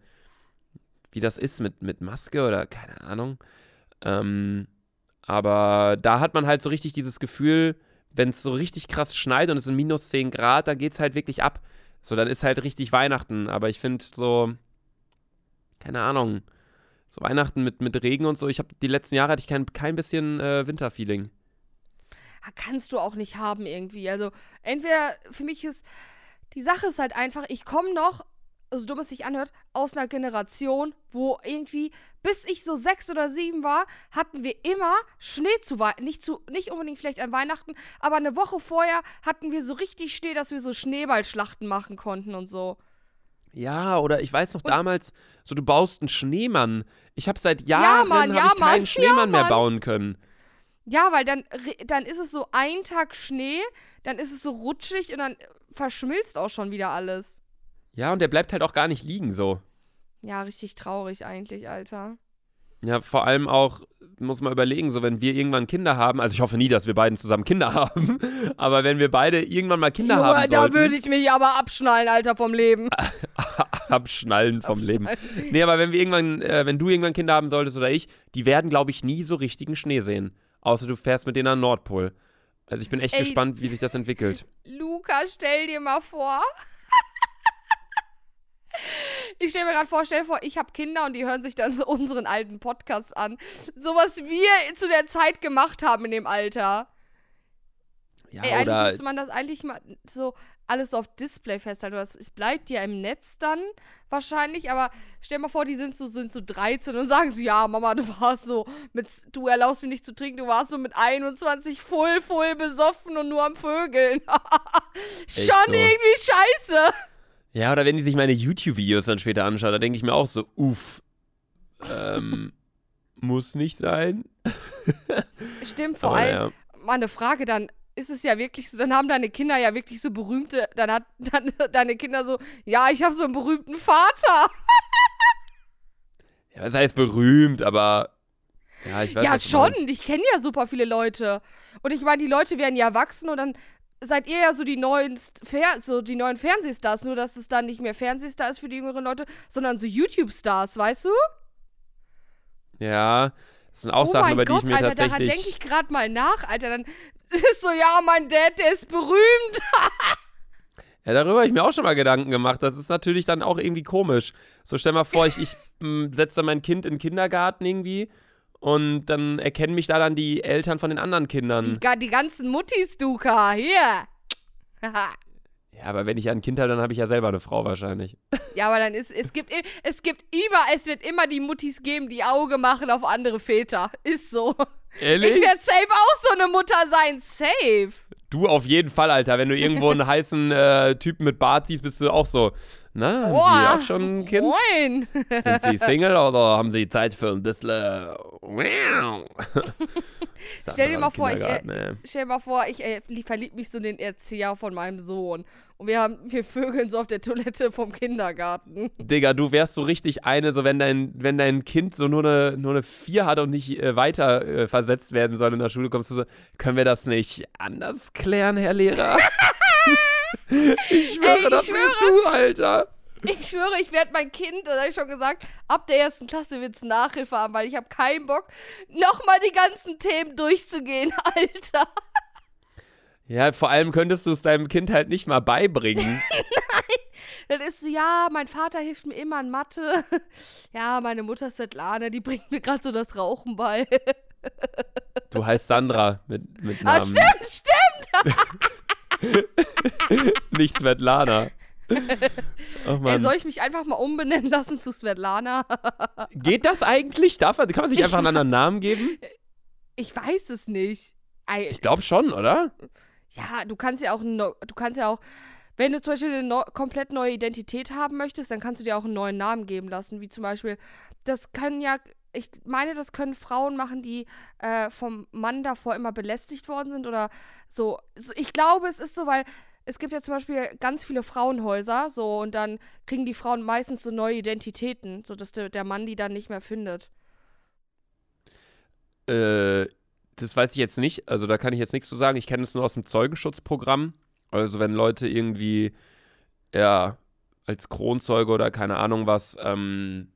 wie das ist mit, mit Maske oder keine Ahnung. Ähm, aber da hat man halt so richtig dieses Gefühl, wenn es so richtig krass schneit und es sind minus 10 Grad, da geht es halt wirklich ab. So, dann ist halt richtig Weihnachten. Aber ich finde so, keine Ahnung, so Weihnachten mit, mit Regen und so. Ich habe die letzten Jahre hatte ich kein, kein bisschen äh, Winterfeeling. Ah, Kannst du auch nicht haben irgendwie. Also, entweder für mich ist, die Sache ist halt einfach, ich komme noch, so dumm es sich anhört, aus einer Generation, wo irgendwie, bis ich so sechs oder sieben war, hatten wir immer Schnee zu Weihnachten. Nicht, zu, nicht unbedingt vielleicht an Weihnachten, aber eine Woche vorher hatten wir so richtig Schnee, dass wir so Schneeballschlachten machen konnten und so. Ja, oder ich weiß noch Und- damals, so du baust einen Schneemann. Ich habe seit Jahren Mann, hab ja, ich keinen Mann, Schneemann ja, mehr Mann. bauen können. Ja, weil dann, dann ist es so ein Tag Schnee, dann ist es so rutschig und dann verschmilzt auch schon wieder alles. Ja, und der bleibt halt auch gar nicht liegen so. Ja, richtig traurig eigentlich, Alter. Ja, vor allem auch, muss man überlegen, so wenn wir irgendwann Kinder haben, also ich hoffe nie, dass wir beiden zusammen Kinder haben, aber wenn wir beide irgendwann mal Kinder Junge, haben da sollten, würde ich mich aber abschnallen, Alter, vom Leben. abschnallen vom Leben. Nee, aber wenn wir irgendwann, äh, wenn du irgendwann Kinder haben solltest oder ich, die werden, glaube ich, nie so richtigen Schnee sehen. Außer du fährst mit denen an den Nordpol. Also ich bin echt Ey. gespannt, wie sich das entwickelt. Luca, stell dir mal vor. Ich stell mir gerade vor, stell vor, ich habe Kinder und die hören sich dann so unseren alten Podcast an. So was wir zu der Zeit gemacht haben in dem Alter. Ja, Ey, eigentlich oder müsste man das eigentlich mal so alles auf Display festhalten. Das, es bleibt ja im Netz dann wahrscheinlich, aber stell dir mal vor, die sind so, sind so 13 und sagen so, ja, Mama, du warst so mit, du erlaubst mir nicht zu trinken, du warst so mit 21 voll, voll besoffen und nur am Vögeln. Schon so. irgendwie scheiße. Ja, oder wenn die sich meine YouTube-Videos dann später anschauen, da denke ich mir auch so, uff, ähm, muss nicht sein. Stimmt, vor Aber allem, ja. mal eine Frage, dann ist es ja wirklich so, dann haben deine Kinder ja wirklich so berühmte, dann hat dann deine Kinder so, ja, ich habe so einen berühmten Vater. ja, was heißt berühmt, aber ja, ich weiß ja, schon. Ich kenne ja super viele Leute. Und ich meine, die Leute werden ja erwachsen und dann seid ihr ja so die neuen, Fer so die neuen Fernsehstars. Nur, dass es dann nicht mehr Fernsehstar ist für die jüngeren Leute, sondern so YouTube-Stars, weißt du? Ja, das sind auch oh Sachen, mein über die Gott, ich mir Alter, daran tatsächlich. denke ich gerade mal nach, Alter. Dann ist so, ja, mein Dad, der ist berühmt. Ja, darüber habe ich mir auch schon mal Gedanken gemacht. Das ist natürlich dann auch irgendwie komisch. So, stell mal vor, ich, ich setze dann mein Kind in den Kindergarten irgendwie und dann erkennen mich da dann die Eltern von den anderen Die, Kindern. ga- die ganzen Muttis, Duka, hier. Ja, aber wenn ich ein Kind habe, dann habe ich ja selber eine Frau wahrscheinlich. ja, aber dann ist, es gibt, es gibt immer, es wird immer die Muttis geben, die Auge machen auf andere Väter. Ist so. Ehrlich? Ich werde safe auch so eine Mutter sein. Safe. Du auf jeden Fall, Alter. Wenn du irgendwo einen heißen äh, Typen mit Bart siehst, bist du auch so. Na, haben Boah. Sie auch schon ein Kind? Moin. Sind Sie Single oder haben Sie Zeit für ein bisschen. Stell dir mal vor, ich, äh. Stell dir mal vor, ich äh, verlieb mich so in den Erzieher von meinem Sohn. Und wir haben, wir vögeln so auf der Toilette vom Kindergarten. Digga, du wärst so richtig eine, so wenn dein, wenn dein Kind so nur eine, nur eine 4 hat und nicht äh, weiter äh, versetzt werden soll in der Schule, kommst du so, können wir das nicht anders klären, Herr Lehrer? ich schwöre, Ey, ich das wärst du, Alter. Ich schwöre, ich werde mein Kind, das habe ich schon gesagt, ab der ersten Klasse wird es Nachhilfe haben, weil ich habe keinen Bock, nochmal die ganzen Themen durchzugehen, Alter. Ja, vor allem könntest du es deinem Kind halt nicht mal beibringen. Dann ist so, ja, mein Vater hilft mir immer in Mathe. Ja, meine Mutter Svetlana, die bringt mir gerade so das Rauchen bei. Du heißt Sandra mit, mit Ah, Namen. stimmt, stimmt. Nicht Svetlana. Oh Ey, soll ich mich einfach mal umbenennen lassen zu Svetlana? Geht das eigentlich? Darf man, kann man sich Ich einfach einen anderen Namen geben? Ich weiß es nicht. Ey, Ich glaube schon, oder? Ja, du kannst ja auch, du kannst ja auch, wenn du zum Beispiel eine neu, komplett neue Identität haben möchtest, dann kannst du dir auch einen neuen Namen geben lassen, wie zum Beispiel, das können ja, ich meine, das können Frauen machen, die äh, vom Mann davor immer belästigt worden sind oder so. so. Ich glaube, es ist so, weil es gibt ja zum Beispiel ganz viele Frauenhäuser, so, und dann kriegen die Frauen meistens so neue Identitäten, sodass der, der Mann die dann nicht mehr findet. Äh, das weiß ich jetzt nicht. Also da kann ich jetzt nichts zu sagen. Ich kenne es nur aus dem Zeugenschutzprogramm. Also wenn Leute irgendwie, ja, als Kronzeuge oder keine Ahnung was, ähm,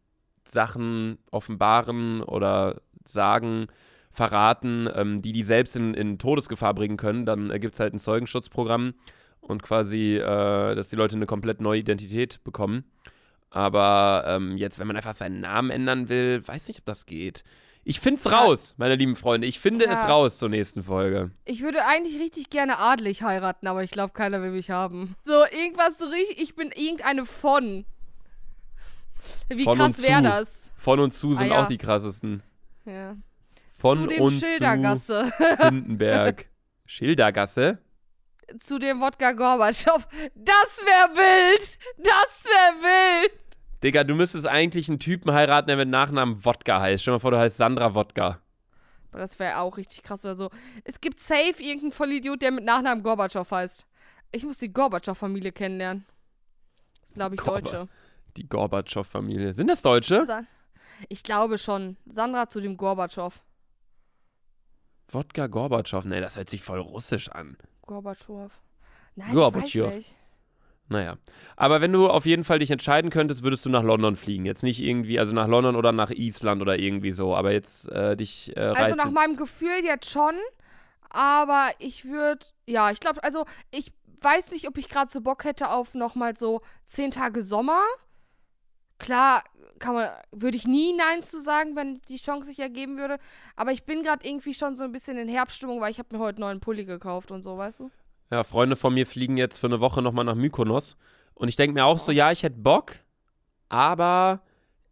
Sachen offenbaren oder sagen, verraten, ähm, die die selbst in, in Todesgefahr bringen können, dann äh, gibt es halt ein Zeugenschutzprogramm und quasi, äh, dass die Leute eine komplett neue Identität bekommen. Aber ähm, jetzt, wenn man einfach seinen Namen ändern will, weiß nicht, ob das geht. Ich finde es raus, meine lieben Freunde. Ich finde Ja. es raus zur nächsten Folge. Ich würde eigentlich richtig gerne adlig heiraten, aber ich glaube, keiner will mich haben. So, irgendwas so richtig, ich bin irgendeine von. Wie Von krass wäre das? Von und zu sind Ah, ja. auch die krassesten. Ja. Von zu dem und Schildergasse. zu Hindenberg. Schildergasse? zu dem Wodka Gorbatschow. Das wäre wild! Das wäre wild! Digga, du müsstest eigentlich einen Typen heiraten, der mit Nachnamen Wodka heißt. Stell dir mal vor, du heißt Sandra Wodka. Aber das wäre auch richtig krass oder so. Es gibt safe irgendeinen Vollidiot, der mit Nachnamen Gorbatschow heißt. Ich muss die Gorbatschow-Familie kennenlernen. Das glaube ich Gorba- Deutsche. Die Gorbatschow-Familie. Sind das Deutsche? Ich glaube schon. Sandra zu dem Gorbatschow. Wodka Gorbatschow. Nee, das hört sich voll russisch an. Gorbatschow. Nein, Gorbatschow. ich weiß nicht. Naja. Aber wenn du auf jeden Fall dich entscheiden könntest, würdest du nach London fliegen. Jetzt nicht irgendwie, also nach London oder nach Island oder irgendwie so. Aber jetzt äh, dich äh, Also nach meinem Gefühl jetzt schon, aber ich würde, ja, ich glaube, also ich weiß nicht, ob ich gerade so Bock hätte auf nochmal so zehn Tage Sommer. Klar, kann man, würde ich nie Nein zu sagen, wenn die Chance sich ergeben würde. Aber ich bin gerade irgendwie schon so ein bisschen in Herbststimmung, weil ich habe mir heute einen neuen Pulli gekauft und so, weißt du? Ja, Freunde von mir fliegen jetzt für eine Woche nochmal nach Mykonos. Und ich denke mir auch so, ja, ich hätte Bock, aber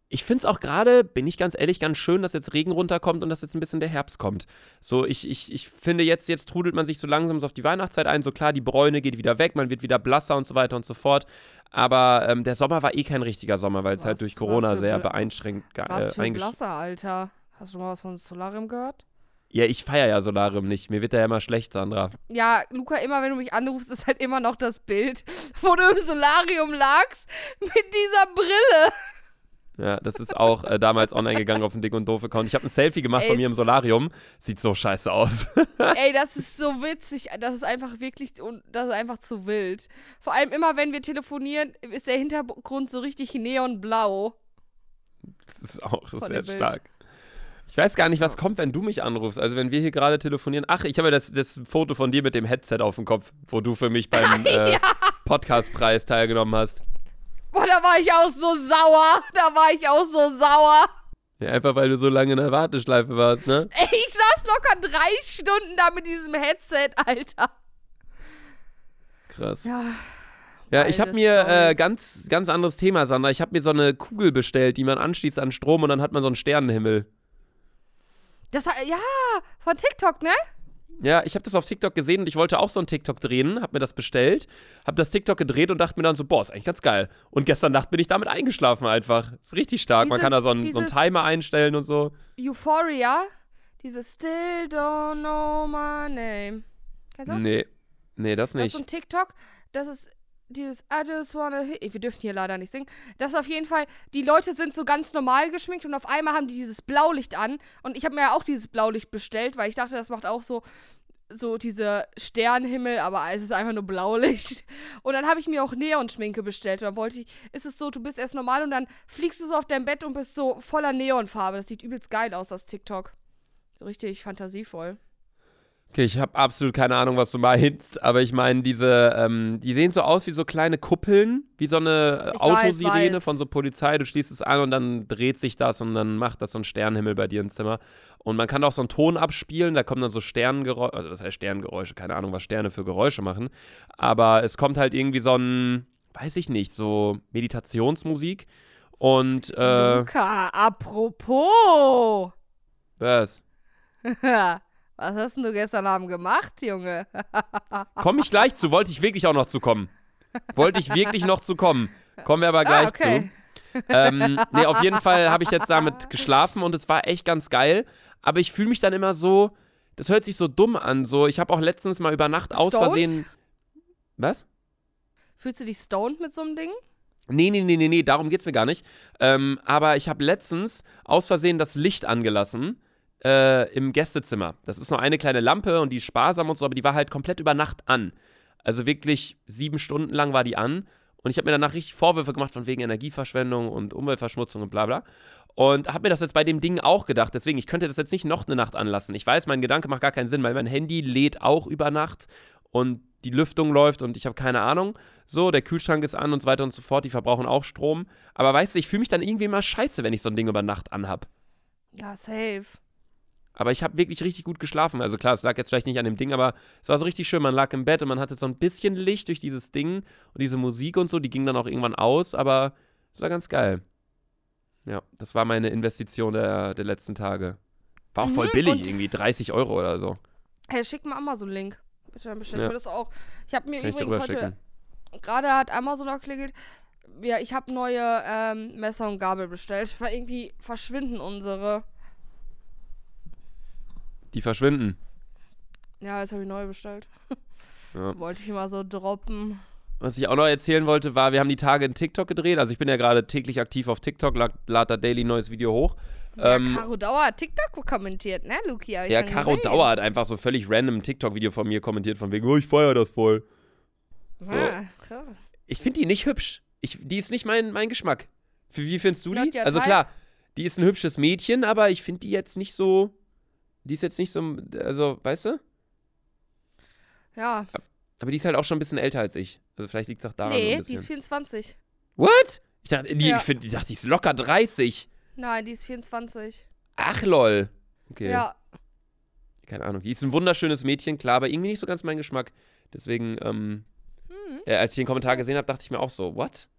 ich finde es auch gerade, bin ich ganz ehrlich, ganz schön, dass jetzt Regen runterkommt und dass jetzt ein bisschen der Herbst kommt. So, ich, ich, ich finde jetzt, jetzt trudelt man sich so langsam so auf die Weihnachtszeit ein. So klar, die Bräune geht wieder weg, man wird wieder blasser und so weiter und so fort. Aber ähm, der Sommer war eh kein richtiger Sommer, weil es halt durch Corona sehr beeinschränkt ge- Was äh, für ein Blasser, Alter. Hast du mal was von Solarium gehört? Ja, ich feiere ja Solarium nicht. Mir wird da ja immer schlecht, Sandra. Ja, Luca, immer wenn du mich anrufst, ist halt immer noch das Bild, wo du im Solarium lagst mit dieser Brille. Ja, das ist auch äh, damals online gegangen auf dem Dick und Doof Account. Ich habe ein Selfie gemacht Ey, von mir im Solarium. Sieht so scheiße aus. Ey, das ist so witzig. Das ist einfach wirklich, das ist einfach zu wild. Vor allem immer, wenn wir telefonieren, ist der Hintergrund so richtig neonblau. Das ist auch Von sehr stark. Ich weiß gar nicht, was kommt, wenn du mich anrufst. Also wenn wir hier gerade telefonieren. Ach, ich habe ja das, das Foto von dir mit dem Headset auf dem Kopf, wo du für mich beim äh, Podcastpreis teilgenommen hast. Boah, da war ich auch so sauer. Da war ich auch so sauer. Ja, einfach weil du so lange in der Warteschleife warst, ne? Ey, ich saß locker drei Stunden da mit diesem Headset, Alter. Krass. Ja. Ja, ich habe mir äh, ganz, ganz anderes Thema, Sandra. Ich habe mir so eine Kugel bestellt, die man anschließt an Strom und dann hat man so einen Sternenhimmel. Das, ja, von TikTok, ne? Ja, ich habe das auf TikTok gesehen und ich wollte auch so einen TikTok drehen, habe mir das bestellt, habe das TikTok gedreht und dachte mir dann so, boah, ist eigentlich ganz geil. Und gestern Nacht bin ich damit eingeschlafen einfach. Ist richtig stark. Man Dieses- kann da so einen, so einen Timer einstellen und so. Euphoria. Dieses Still don't know my name. Kennst du das? Nee, nee, das Das ist nicht. so ein TikTok. Das ist dieses I just wanna hit. Wir dürfen hier leider nicht singen. Das ist auf jeden Fall, die Leute sind so ganz normal geschminkt und auf einmal haben die dieses Blaulicht an. Und ich habe mir ja auch dieses Blaulicht bestellt, weil ich dachte, das macht auch so, so diese Sternenhimmel, aber es ist einfach nur Blaulicht. Und dann habe ich mir auch Neonschminke bestellt. Und dann wollte ich, ist es so, du bist erst normal und dann fliegst du so auf dein Bett und bist so voller Neonfarbe. Das sieht übelst geil aus, das TikTok. So richtig fantasievoll. Okay, ich habe absolut keine Ahnung, was du meinst, aber ich meine, diese, ähm, die sehen so aus wie so kleine Kuppeln, wie so eine äh, Ich Autosirene weiß, weiß. von so Polizei. Du schließt es an und dann dreht sich das und dann macht das so ein Sternenhimmel bei dir ins Zimmer. Und man kann auch so einen Ton abspielen, da kommen dann so Sternengeräusche, also das heißt Sternengeräusche, keine Ahnung, was Sterne für Geräusche machen. Aber es kommt halt irgendwie so ein, weiß ich nicht, so Meditationsmusik. Und, äh, Luca, apropos. was? Was hast denn du gestern Abend gemacht, Junge? Komme ich gleich zu, wollte ich wirklich auch noch zu kommen. Wollte ich wirklich noch zu kommen. Kommen wir aber gleich ah, okay. zu. Ähm, nee, auf jeden Fall habe ich jetzt damit geschlafen und es war echt ganz geil. Aber ich fühle mich dann immer so, das hört sich so dumm an. So, ich habe auch letztens mal über Nacht aus Stoned? Versehen. Was? Fühlst du dich stoned mit so einem Ding? Nee, nee, nee, nee, nee, darum geht's mir gar nicht. Ähm, aber ich habe letztens aus Versehen das Licht angelassen äh, im Gästezimmer. Das ist nur eine kleine Lampe und die ist sparsam und so, aber die war halt komplett über Nacht an. Also wirklich sieben Stunden lang war die an. Und ich habe mir danach richtig Vorwürfe gemacht von wegen Energieverschwendung und Umweltverschmutzung und bla bla. Und habe mir das jetzt bei dem Ding auch gedacht. Deswegen, ich könnte das jetzt nicht noch eine Nacht anlassen. Ich weiß, mein Gedanke macht gar keinen Sinn, weil mein Handy lädt auch über Nacht und die Lüftung läuft und ich habe keine Ahnung. So, der Kühlschrank ist an und so weiter und so fort. Die verbrauchen auch Strom. Aber weißt du, ich fühle mich dann irgendwie mal scheiße, wenn ich so ein Ding über Nacht anhab. Ja, safe. Aber ich habe wirklich richtig gut geschlafen. Also klar, es lag jetzt vielleicht nicht an dem Ding, aber es war so richtig schön. Man lag im Bett und man hatte so ein bisschen Licht durch dieses Ding und diese Musik und so. Die ging dann auch irgendwann aus, aber es war ganz geil. Ja, das war meine Investition der, der letzten Tage. War auch voll Mhm, billig, irgendwie 30 Euro oder so. Hey, schick mal Amazon-Link. Bitte, dann bestell Ja. mir das auch. Ich habe mir Kann übrigens heute, gerade hat Amazon auch klingelt. Ja, ich habe neue ähm, Messer und Gabel bestellt, weil irgendwie verschwinden unsere. Die verschwinden. Ja, jetzt habe ich neue bestellt. Ja. Wollte ich mal so droppen. Was ich auch noch erzählen wollte, war, wir haben die Tage in TikTok gedreht. Also ich bin ja gerade täglich aktiv auf TikTok, lad, lad da daily neues Video hoch. Ähm, ja, Caro Dauer hat TikTok kommentiert, ne, Luki? Ja, Caro gesehen. Dauer hat einfach so völlig random ein TikTok-Video von mir kommentiert, von wegen, oh, ich feier das voll. So. Ah, krass. Ich finde die nicht hübsch. Ich, die ist nicht mein, mein Geschmack. Für, wie findest du die? Also klar, die ist ein hübsches Mädchen, aber ich finde die jetzt nicht so. Die ist jetzt nicht so. Also, weißt du? Ja, Aber die ist halt auch schon ein bisschen älter als ich. Also vielleicht liegt es auch daran. nee, die ist 24. What? Ich dachte, die, Ja. ich, ich dachte, die ist locker 30. Nein, die ist 24. Ach lol. Okay. Ja, Keine Ahnung. Die ist ein wunderschönes Mädchen, klar, aber irgendwie nicht so ganz mein Geschmack. Deswegen, ähm, Hm. ja, als ich den Kommentar gesehen habe, dachte ich mir auch so, what?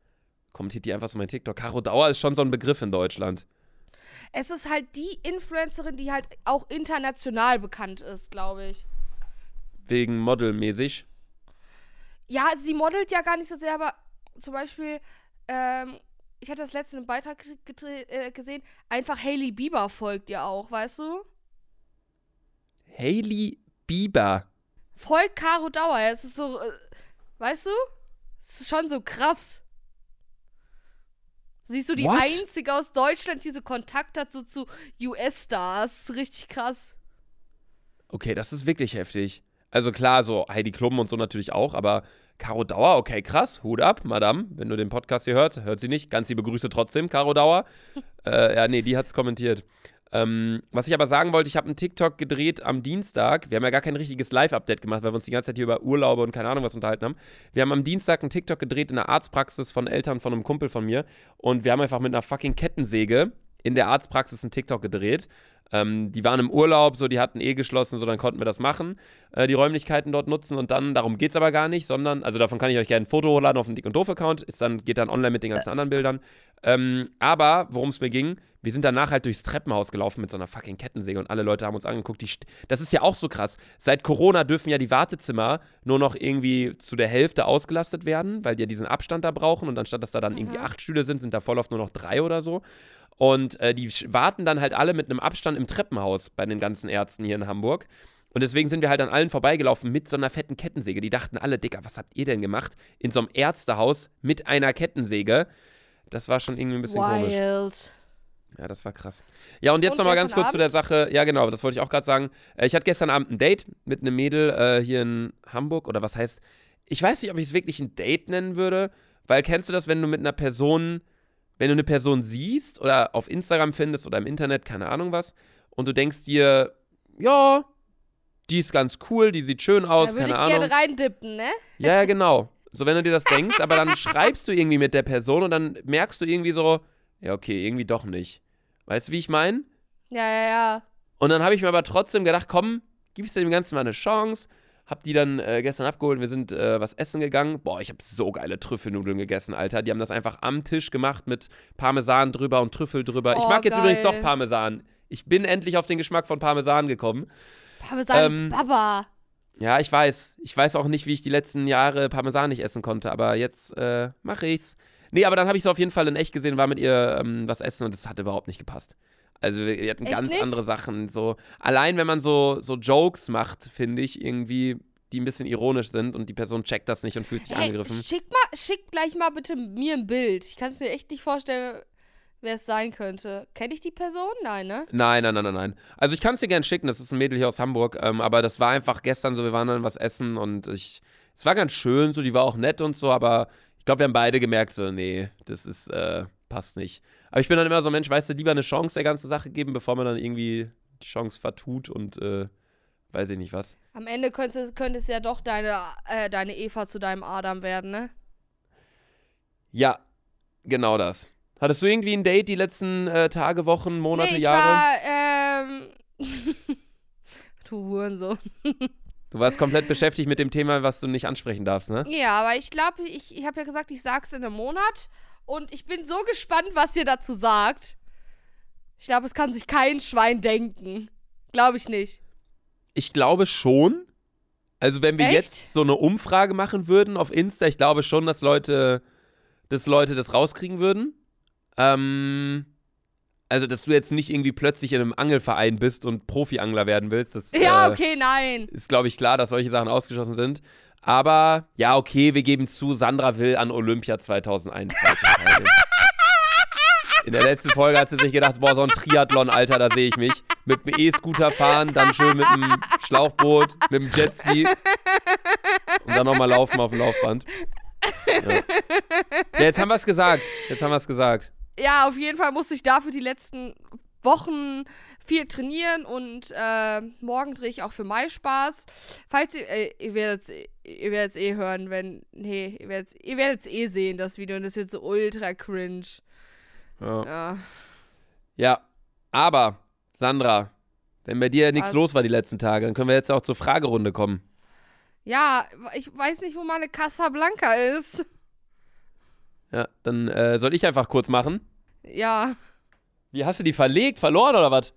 Kommentiert die einfach so mein TikTok. Caro Dauer ist schon so ein Begriff in Deutschland. Es ist halt die Influencerin, die halt auch international bekannt ist, glaube ich. Wegen Modelmäßig. Ja, sie modelt ja gar nicht so sehr, aber zum Beispiel, ähm, ich hatte das letzte im Beitrag äh, gesehen, einfach Hailey Bieber folgt ihr auch, weißt du? Hailey Bieber. Folgt Caro Dauer, es ist so, äh, weißt du? Es ist schon so krass. Sie ist so die What? einzige aus Deutschland, die so Kontakt hat so zu US-Stars. Richtig krass. Okay, das ist wirklich heftig. Also klar, so Heidi Klum und so natürlich auch, aber Caro Dauer, okay, krass, Hut ab, Madame. Wenn du den Podcast hier hörst, hört sie nicht. Ganz liebe Grüße trotzdem, Caro Dauer. äh, ja, nee, die hat's kommentiert. Ähm, was ich aber sagen wollte, ich habe einen TikTok gedreht am Dienstag. Wir haben ja gar kein richtiges Live-Update gemacht, weil wir uns die ganze Zeit hier über Urlaube und keine Ahnung was unterhalten haben. Wir haben am Dienstag einen TikTok gedreht in der Arztpraxis von Eltern von einem Kumpel von mir. Und wir haben einfach mit einer fucking Kettensäge in der Arztpraxis einen TikTok gedreht. Ähm, die waren im Urlaub, so die hatten eh geschlossen, so dann konnten wir das machen, äh, die Räumlichkeiten dort nutzen und dann, darum geht es aber gar nicht, sondern, also davon kann ich euch gerne ein Foto hochladen auf dem Dick und Doof-Account, ist dann, geht dann online mit den ganzen anderen Bildern. Ähm, aber, worum es mir ging, wir sind danach halt durchs Treppenhaus gelaufen mit so einer fucking Kettensäge und alle Leute haben uns angeguckt. Das ist ja auch so krass. Seit Corona dürfen ja die Wartezimmer nur noch irgendwie zu der Hälfte ausgelastet werden, weil die ja diesen Abstand da brauchen und anstatt dass da dann irgendwie Mhm. acht Stühle sind, sind da voll oft nur noch drei oder so. Und äh, die warten dann halt alle mit einem Abstand im Treppenhaus bei den ganzen Ärzten hier in Hamburg. Und deswegen sind wir halt an allen vorbeigelaufen mit so einer fetten Kettensäge. Die dachten alle, Dicker, was habt ihr denn gemacht? In so einem Ärztehaus mit einer Kettensäge. Das war schon irgendwie ein bisschen komisch. Wild. Ja, das war krass. Ja, und jetzt nochmal ganz kurz zu der Sache. Ja, genau, das wollte ich auch gerade sagen. Äh, ich hatte gestern Abend ein Date mit einem Mädel äh, hier in Hamburg. Oder was heißt, ich weiß nicht, ob ich es wirklich ein Date nennen würde, weil kennst du das, wenn du mit einer Person, wenn du eine Person siehst oder auf Instagram findest oder im Internet, keine Ahnung was, und du denkst dir, ja, die ist ganz cool, die sieht schön aus, Da keine ich Ahnung. gerne reindippen, ne? Ja, ja, genau. So, wenn du dir das denkst, aber dann schreibst du irgendwie mit der Person und dann merkst du irgendwie so, ja, okay, irgendwie doch nicht. Weißt du, wie ich meine? Ja, ja, ja. Und dann habe ich mir aber trotzdem gedacht, komm, gibst du dem Ganzen mal eine Chance. Hab die dann äh, gestern abgeholt, wir sind äh, was essen gegangen. Boah, ich habe so geile Trüffelnudeln gegessen, Alter. Die haben das einfach am Tisch gemacht mit Parmesan drüber und Trüffel drüber. ich Oh, mag jetzt übrigens doch Parmesan. Ich bin endlich auf den Geschmack von Parmesan gekommen. Parmesan Ähm, ist Baba. Ja, ich weiß. Ich weiß auch nicht, wie ich die letzten Jahre Parmesan nicht essen konnte, aber jetzt äh, mache ich's. Nee, aber dann habe ich sie auf jeden Fall in echt gesehen, war mit ihr ähm, was essen und es hat überhaupt nicht gepasst. Also wir, hatten Echt ganz nicht? andere Sachen. So allein wenn man so so Jokes macht, finde ich irgendwie die ein bisschen ironisch sind und die Person checkt das nicht und fühlt sich Hey, angegriffen. schick, mal, schick gleich mal bitte mir ein Bild. Ich kann es mir echt nicht vorstellen, wer es sein könnte. Kenne ich die Person? Nein, ne? Nein, nein, nein, nein, nein. Also ich kann es dir gerne schicken, das ist ein Mädel hier aus Hamburg, ähm, aber das war einfach gestern so, wir waren dann was essen und ich, es war ganz schön, so, die war auch nett und so, aber ich glaube, wir haben beide gemerkt, so, nee, das ist, äh, passt nicht. Aber ich bin dann immer so, Mensch, weißt du, lieber eine Chance der ganzen Sache geben, bevor man dann irgendwie die Chance vertut und, äh, weiß ich nicht was. Am Ende könnte, könnte es ja doch deine, äh, deine Eva zu deinem Adam werden, ne? Ja, genau das. Hattest du irgendwie ein Date die letzten äh, Tage, Wochen, Monate, nee, ich Jahre? War, ähm. du Hurensohn. Du warst komplett beschäftigt mit dem Thema, was du nicht ansprechen darfst, ne? Ja, aber ich glaube, ich, ich habe ja gesagt, ich sag's in einem Monat. Und ich bin so gespannt, was ihr dazu sagt. Ich glaube, es kann sich kein Schwein denken. Glaube ich nicht. Ich glaube schon. Also, wenn wir Echt? jetzt so eine Umfrage machen würden auf Insta, ich glaube schon, dass Leute, dass Leute das rauskriegen würden. Ähm, also, dass du jetzt nicht irgendwie plötzlich in einem Angelverein bist und Profi-Angler werden willst, das Ja, äh, okay, nein. ist, glaube ich, klar, dass solche Sachen ausgeschlossen sind. Aber ja, okay, wir geben zu, Sandra will an Olympia 2021 teilnehmen. In der letzten Folge hat sie sich gedacht, boah, so ein Triathlon, Alter, da sehe ich mich. Mit dem E-Scooter fahren, dann schön mit dem Schlauchboot, mit dem Jetski und dann nochmal laufen auf dem Laufband. Ja. ja, jetzt haben wir es gesagt. Jetzt haben wir es gesagt. Ja, auf jeden Fall musste ich dafür die letzten Wochen viel trainieren und äh, morgen drehe ich auch für Mai Spaß. Falls ihr, äh, ihr werdet ihr werdet eh hören, wenn, nee, ihr werdet ihr werdet's eh sehen, das Video, und das wird so ultra cringe. Ja. Ja. ja, aber, Sandra, wenn bei dir nichts Was? los war die letzten Tage, dann können wir jetzt auch zur Fragerunde kommen. Ja, ich weiß nicht, wo meine Casablanca ist. Ja, dann äh, soll ich einfach kurz machen. Ja. Wie hast du die verlegt, verloren oder was?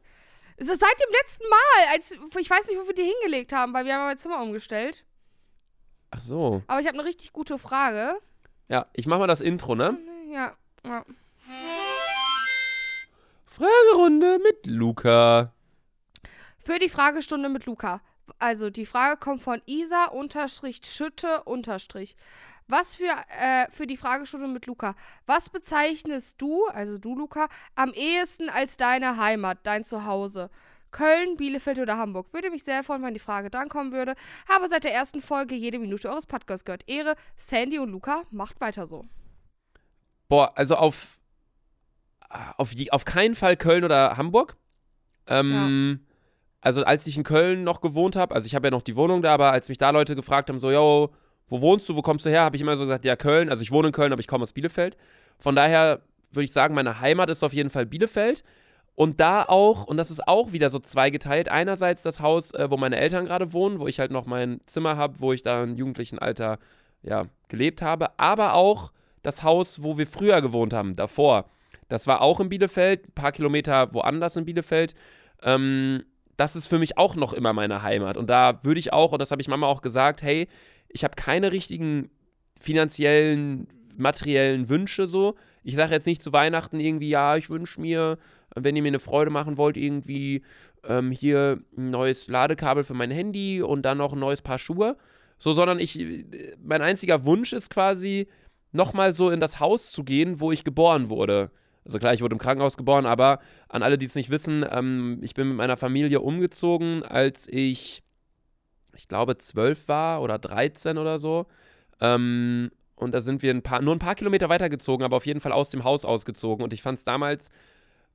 Seit dem letzten Mal, als ich weiß nicht, wo wir die hingelegt haben, weil wir haben mein Zimmer umgestellt. Ach so. Aber ich habe eine richtig gute Frage. Ja, ich mach mal das Intro, ne? Ja, ja. Fragerunde mit Luca. Für die Fragestunde mit Luca. Also die Frage kommt von Isa Schütte unterstrich. Was für, äh, für die Fragestunde mit Luca. Was bezeichnest du, also du Luca, am ehesten als deine Heimat, dein Zuhause? Köln, Bielefeld oder Hamburg? Würde mich sehr freuen, wenn die Frage dann kommen würde. Habe seit der ersten Folge jede Minute eures Podcasts gehört. Ehre, Sandy und Luca, macht weiter so. Boah, also auf, auf, auf keinen Fall Köln oder Hamburg. Ähm, Also als ich in Köln noch gewohnt habe, also ich habe ja noch die Wohnung da, aber als mich da Leute gefragt haben, so, yo, wo wohnst du, wo kommst du her, habe ich immer so gesagt, ja, Köln. Also ich wohne in Köln, aber ich komme aus Bielefeld. Von daher würde ich sagen, meine Heimat ist auf jeden Fall Bielefeld. Und da auch, und das ist auch wieder so zweigeteilt, einerseits das Haus, äh, wo meine Eltern gerade wohnen, wo ich halt noch mein Zimmer habe, wo ich da im jugendlichen Alter ja, gelebt habe, aber auch das Haus, wo wir früher gewohnt haben, davor. Das war auch in Bielefeld, ein paar Kilometer woanders in Bielefeld. Ähm, das ist für mich auch noch immer meine Heimat. Und da würde ich auch, und das habe ich Mama auch gesagt, hey, ich habe keine richtigen finanziellen, materiellen Wünsche so. Ich sage jetzt nicht zu Weihnachten irgendwie, ja, ich wünsche mir, wenn ihr mir eine Freude machen wollt, irgendwie ähm, hier ein neues Ladekabel für mein Handy und dann noch ein neues Paar Schuhe. So, sondern ich, äh, mein einziger Wunsch ist quasi, nochmal so in das Haus zu gehen, wo ich geboren wurde. Also klar, ich wurde im Krankenhaus geboren, aber an alle, die es nicht wissen, ähm, ich bin mit meiner Familie umgezogen, als ich, ich glaube, zwölf war oder 13 oder so. Ähm, und da sind wir ein paar, nur ein paar Kilometer weitergezogen, aber auf jeden Fall aus dem Haus ausgezogen. Und ich fand es damals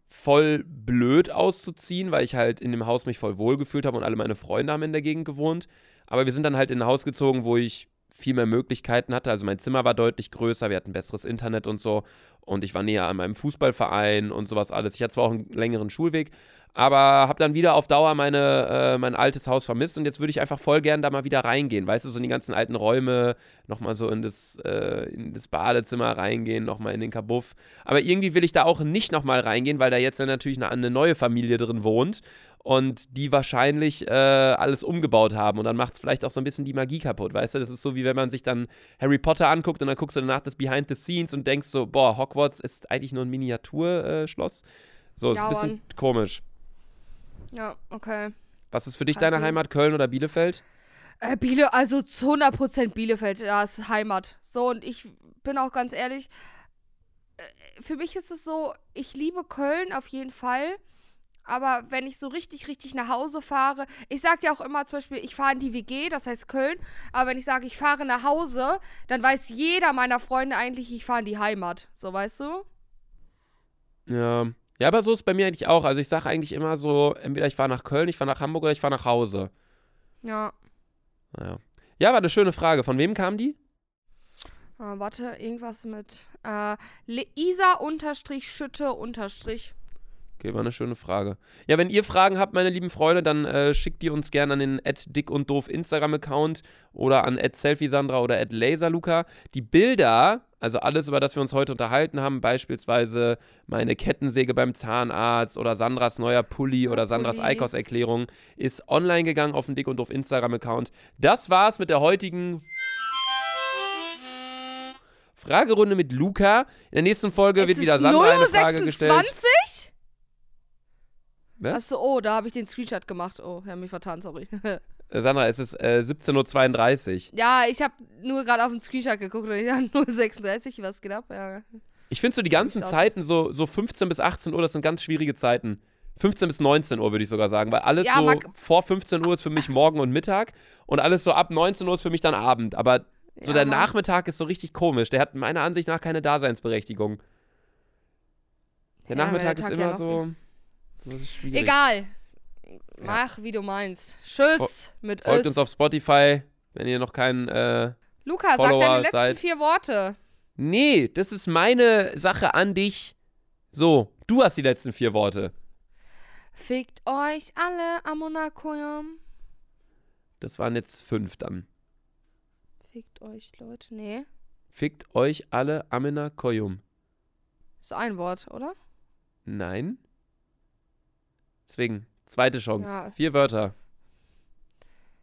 voll blöd auszuziehen, weil ich halt in dem Haus mich voll wohl gefühlt habe und alle meine Freunde haben in der Gegend gewohnt. Aber wir sind dann halt in ein Haus gezogen, wo ich viel mehr Möglichkeiten hatte. Also mein Zimmer war deutlich größer, wir hatten besseres Internet und so. Und ich war näher an meinem Fußballverein und sowas alles. Ich hatte zwar auch einen längeren Schulweg, aber habe dann wieder auf Dauer meine, äh, mein altes Haus vermisst und jetzt würde ich einfach voll gern da mal wieder reingehen. Weißt du, so in die ganzen alten Räume, nochmal so in das, äh, in das Badezimmer reingehen, nochmal in den Kabuff. Aber irgendwie will ich da auch nicht nochmal reingehen, weil da jetzt dann natürlich eine, eine neue Familie drin wohnt und die wahrscheinlich äh, alles umgebaut haben und dann macht es vielleicht auch so ein bisschen die Magie kaputt, weißt du? Das ist so, wie wenn man sich dann Harry Potter anguckt und dann guckst du danach das Behind the Scenes und denkst so, boah, Hogwarts ist eigentlich nur ein Miniaturschloss. so, ist ein bisschen komisch. Ja, okay. Was ist für dich Also- deine Heimat, Köln oder Bielefeld? Äh, Biele, also zu 100% Bielefeld, ja, ist Heimat. So, und ich bin auch ganz ehrlich, äh, für mich ist es so, ich liebe Köln auf jeden Fall. Aber wenn ich so richtig, richtig nach Hause fahre, ich sage ja auch immer zum Beispiel, ich fahre in die WG, das heißt Köln, aber wenn ich sage, ich fahre nach Hause, dann weiß jeder meiner Freunde eigentlich, ich fahre in die Heimat. So, weißt du? Ja. Ja, aber so ist es bei mir eigentlich auch. Also ich sage eigentlich immer so, entweder ich fahre nach Köln, ich fahre nach Hamburg oder ich fahre nach Hause. Ja. Naja. Ja, war eine schöne Frage. Von wem kam die? Ah, warte, irgendwas mit äh, Le- Isa unterstrich Schütte unterstrich. Okay, war eine schöne Frage. Ja, wenn ihr Fragen habt, meine lieben Freunde, dann äh, schickt die uns gerne an den dick und doof Instagram-Account oder an selfiesandra oder laserluca. Die Bilder, also alles, über das wir uns heute unterhalten haben, beispielsweise meine Kettensäge beim Zahnarzt oder Sandras neuer Pulli oder Sandras Pulli. Einkaufserklärung, ist online gegangen auf dem dick und doof Instagram-Account. Das war's mit der heutigen Fragerunde mit Luca. In der nächsten Folge Es wird wieder Sandra eine Frage 0,26? gestellt. Was? Achso, oh, da habe ich den Screenshot gemacht. Oh, ich habe mich vertan, sorry. Äh, Sandra, es ist äh, 17.32 Uhr. ja, ich habe nur gerade auf den Screenshot geguckt und ich habe 0,36, was geht ab? Ja. Ich finde so die ganzen. Zeiten, so, so 15 bis 18 Uhr, das sind ganz schwierige Zeiten. 15 bis 19 Uhr würde ich sogar sagen, weil alles Ja, so vor 15 Uhr ist für mich Morgen und Mittag und alles so ab 19 Uhr ist für mich dann Abend. Aber so Ja, der Mann. Nachmittag ist so richtig komisch. Der hat meiner Ansicht nach keine Daseinsberechtigung. Der Ja, Nachmittag ist der ja immer so, so ist. Egal. Mach, wie du meinst. Tschüss mit Folgt Ös. uns auf Spotify, wenn ihr noch keinen. Äh Luca, sag Follower deine letzten seid. vier Worte. nee, das ist meine Sache an dich. So, du hast die letzten vier Worte. Fickt euch alle am Monakoyam. Das waren jetzt fünf dann. Fickt euch, Leute. Nee. Fickt euch alle Amena Koyum. Ist ein Wort, oder? Nein. Deswegen, zweite Chance. Ja. Vier Wörter.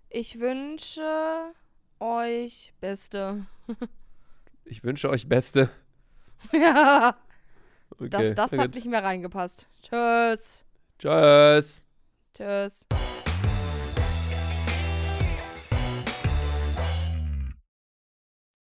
Ich wünsche euch Beste. Ich wünsche euch Beste. ja. Okay, Das, das hat nicht mehr reingepasst. Tschüss. Tschüss. Tschüss.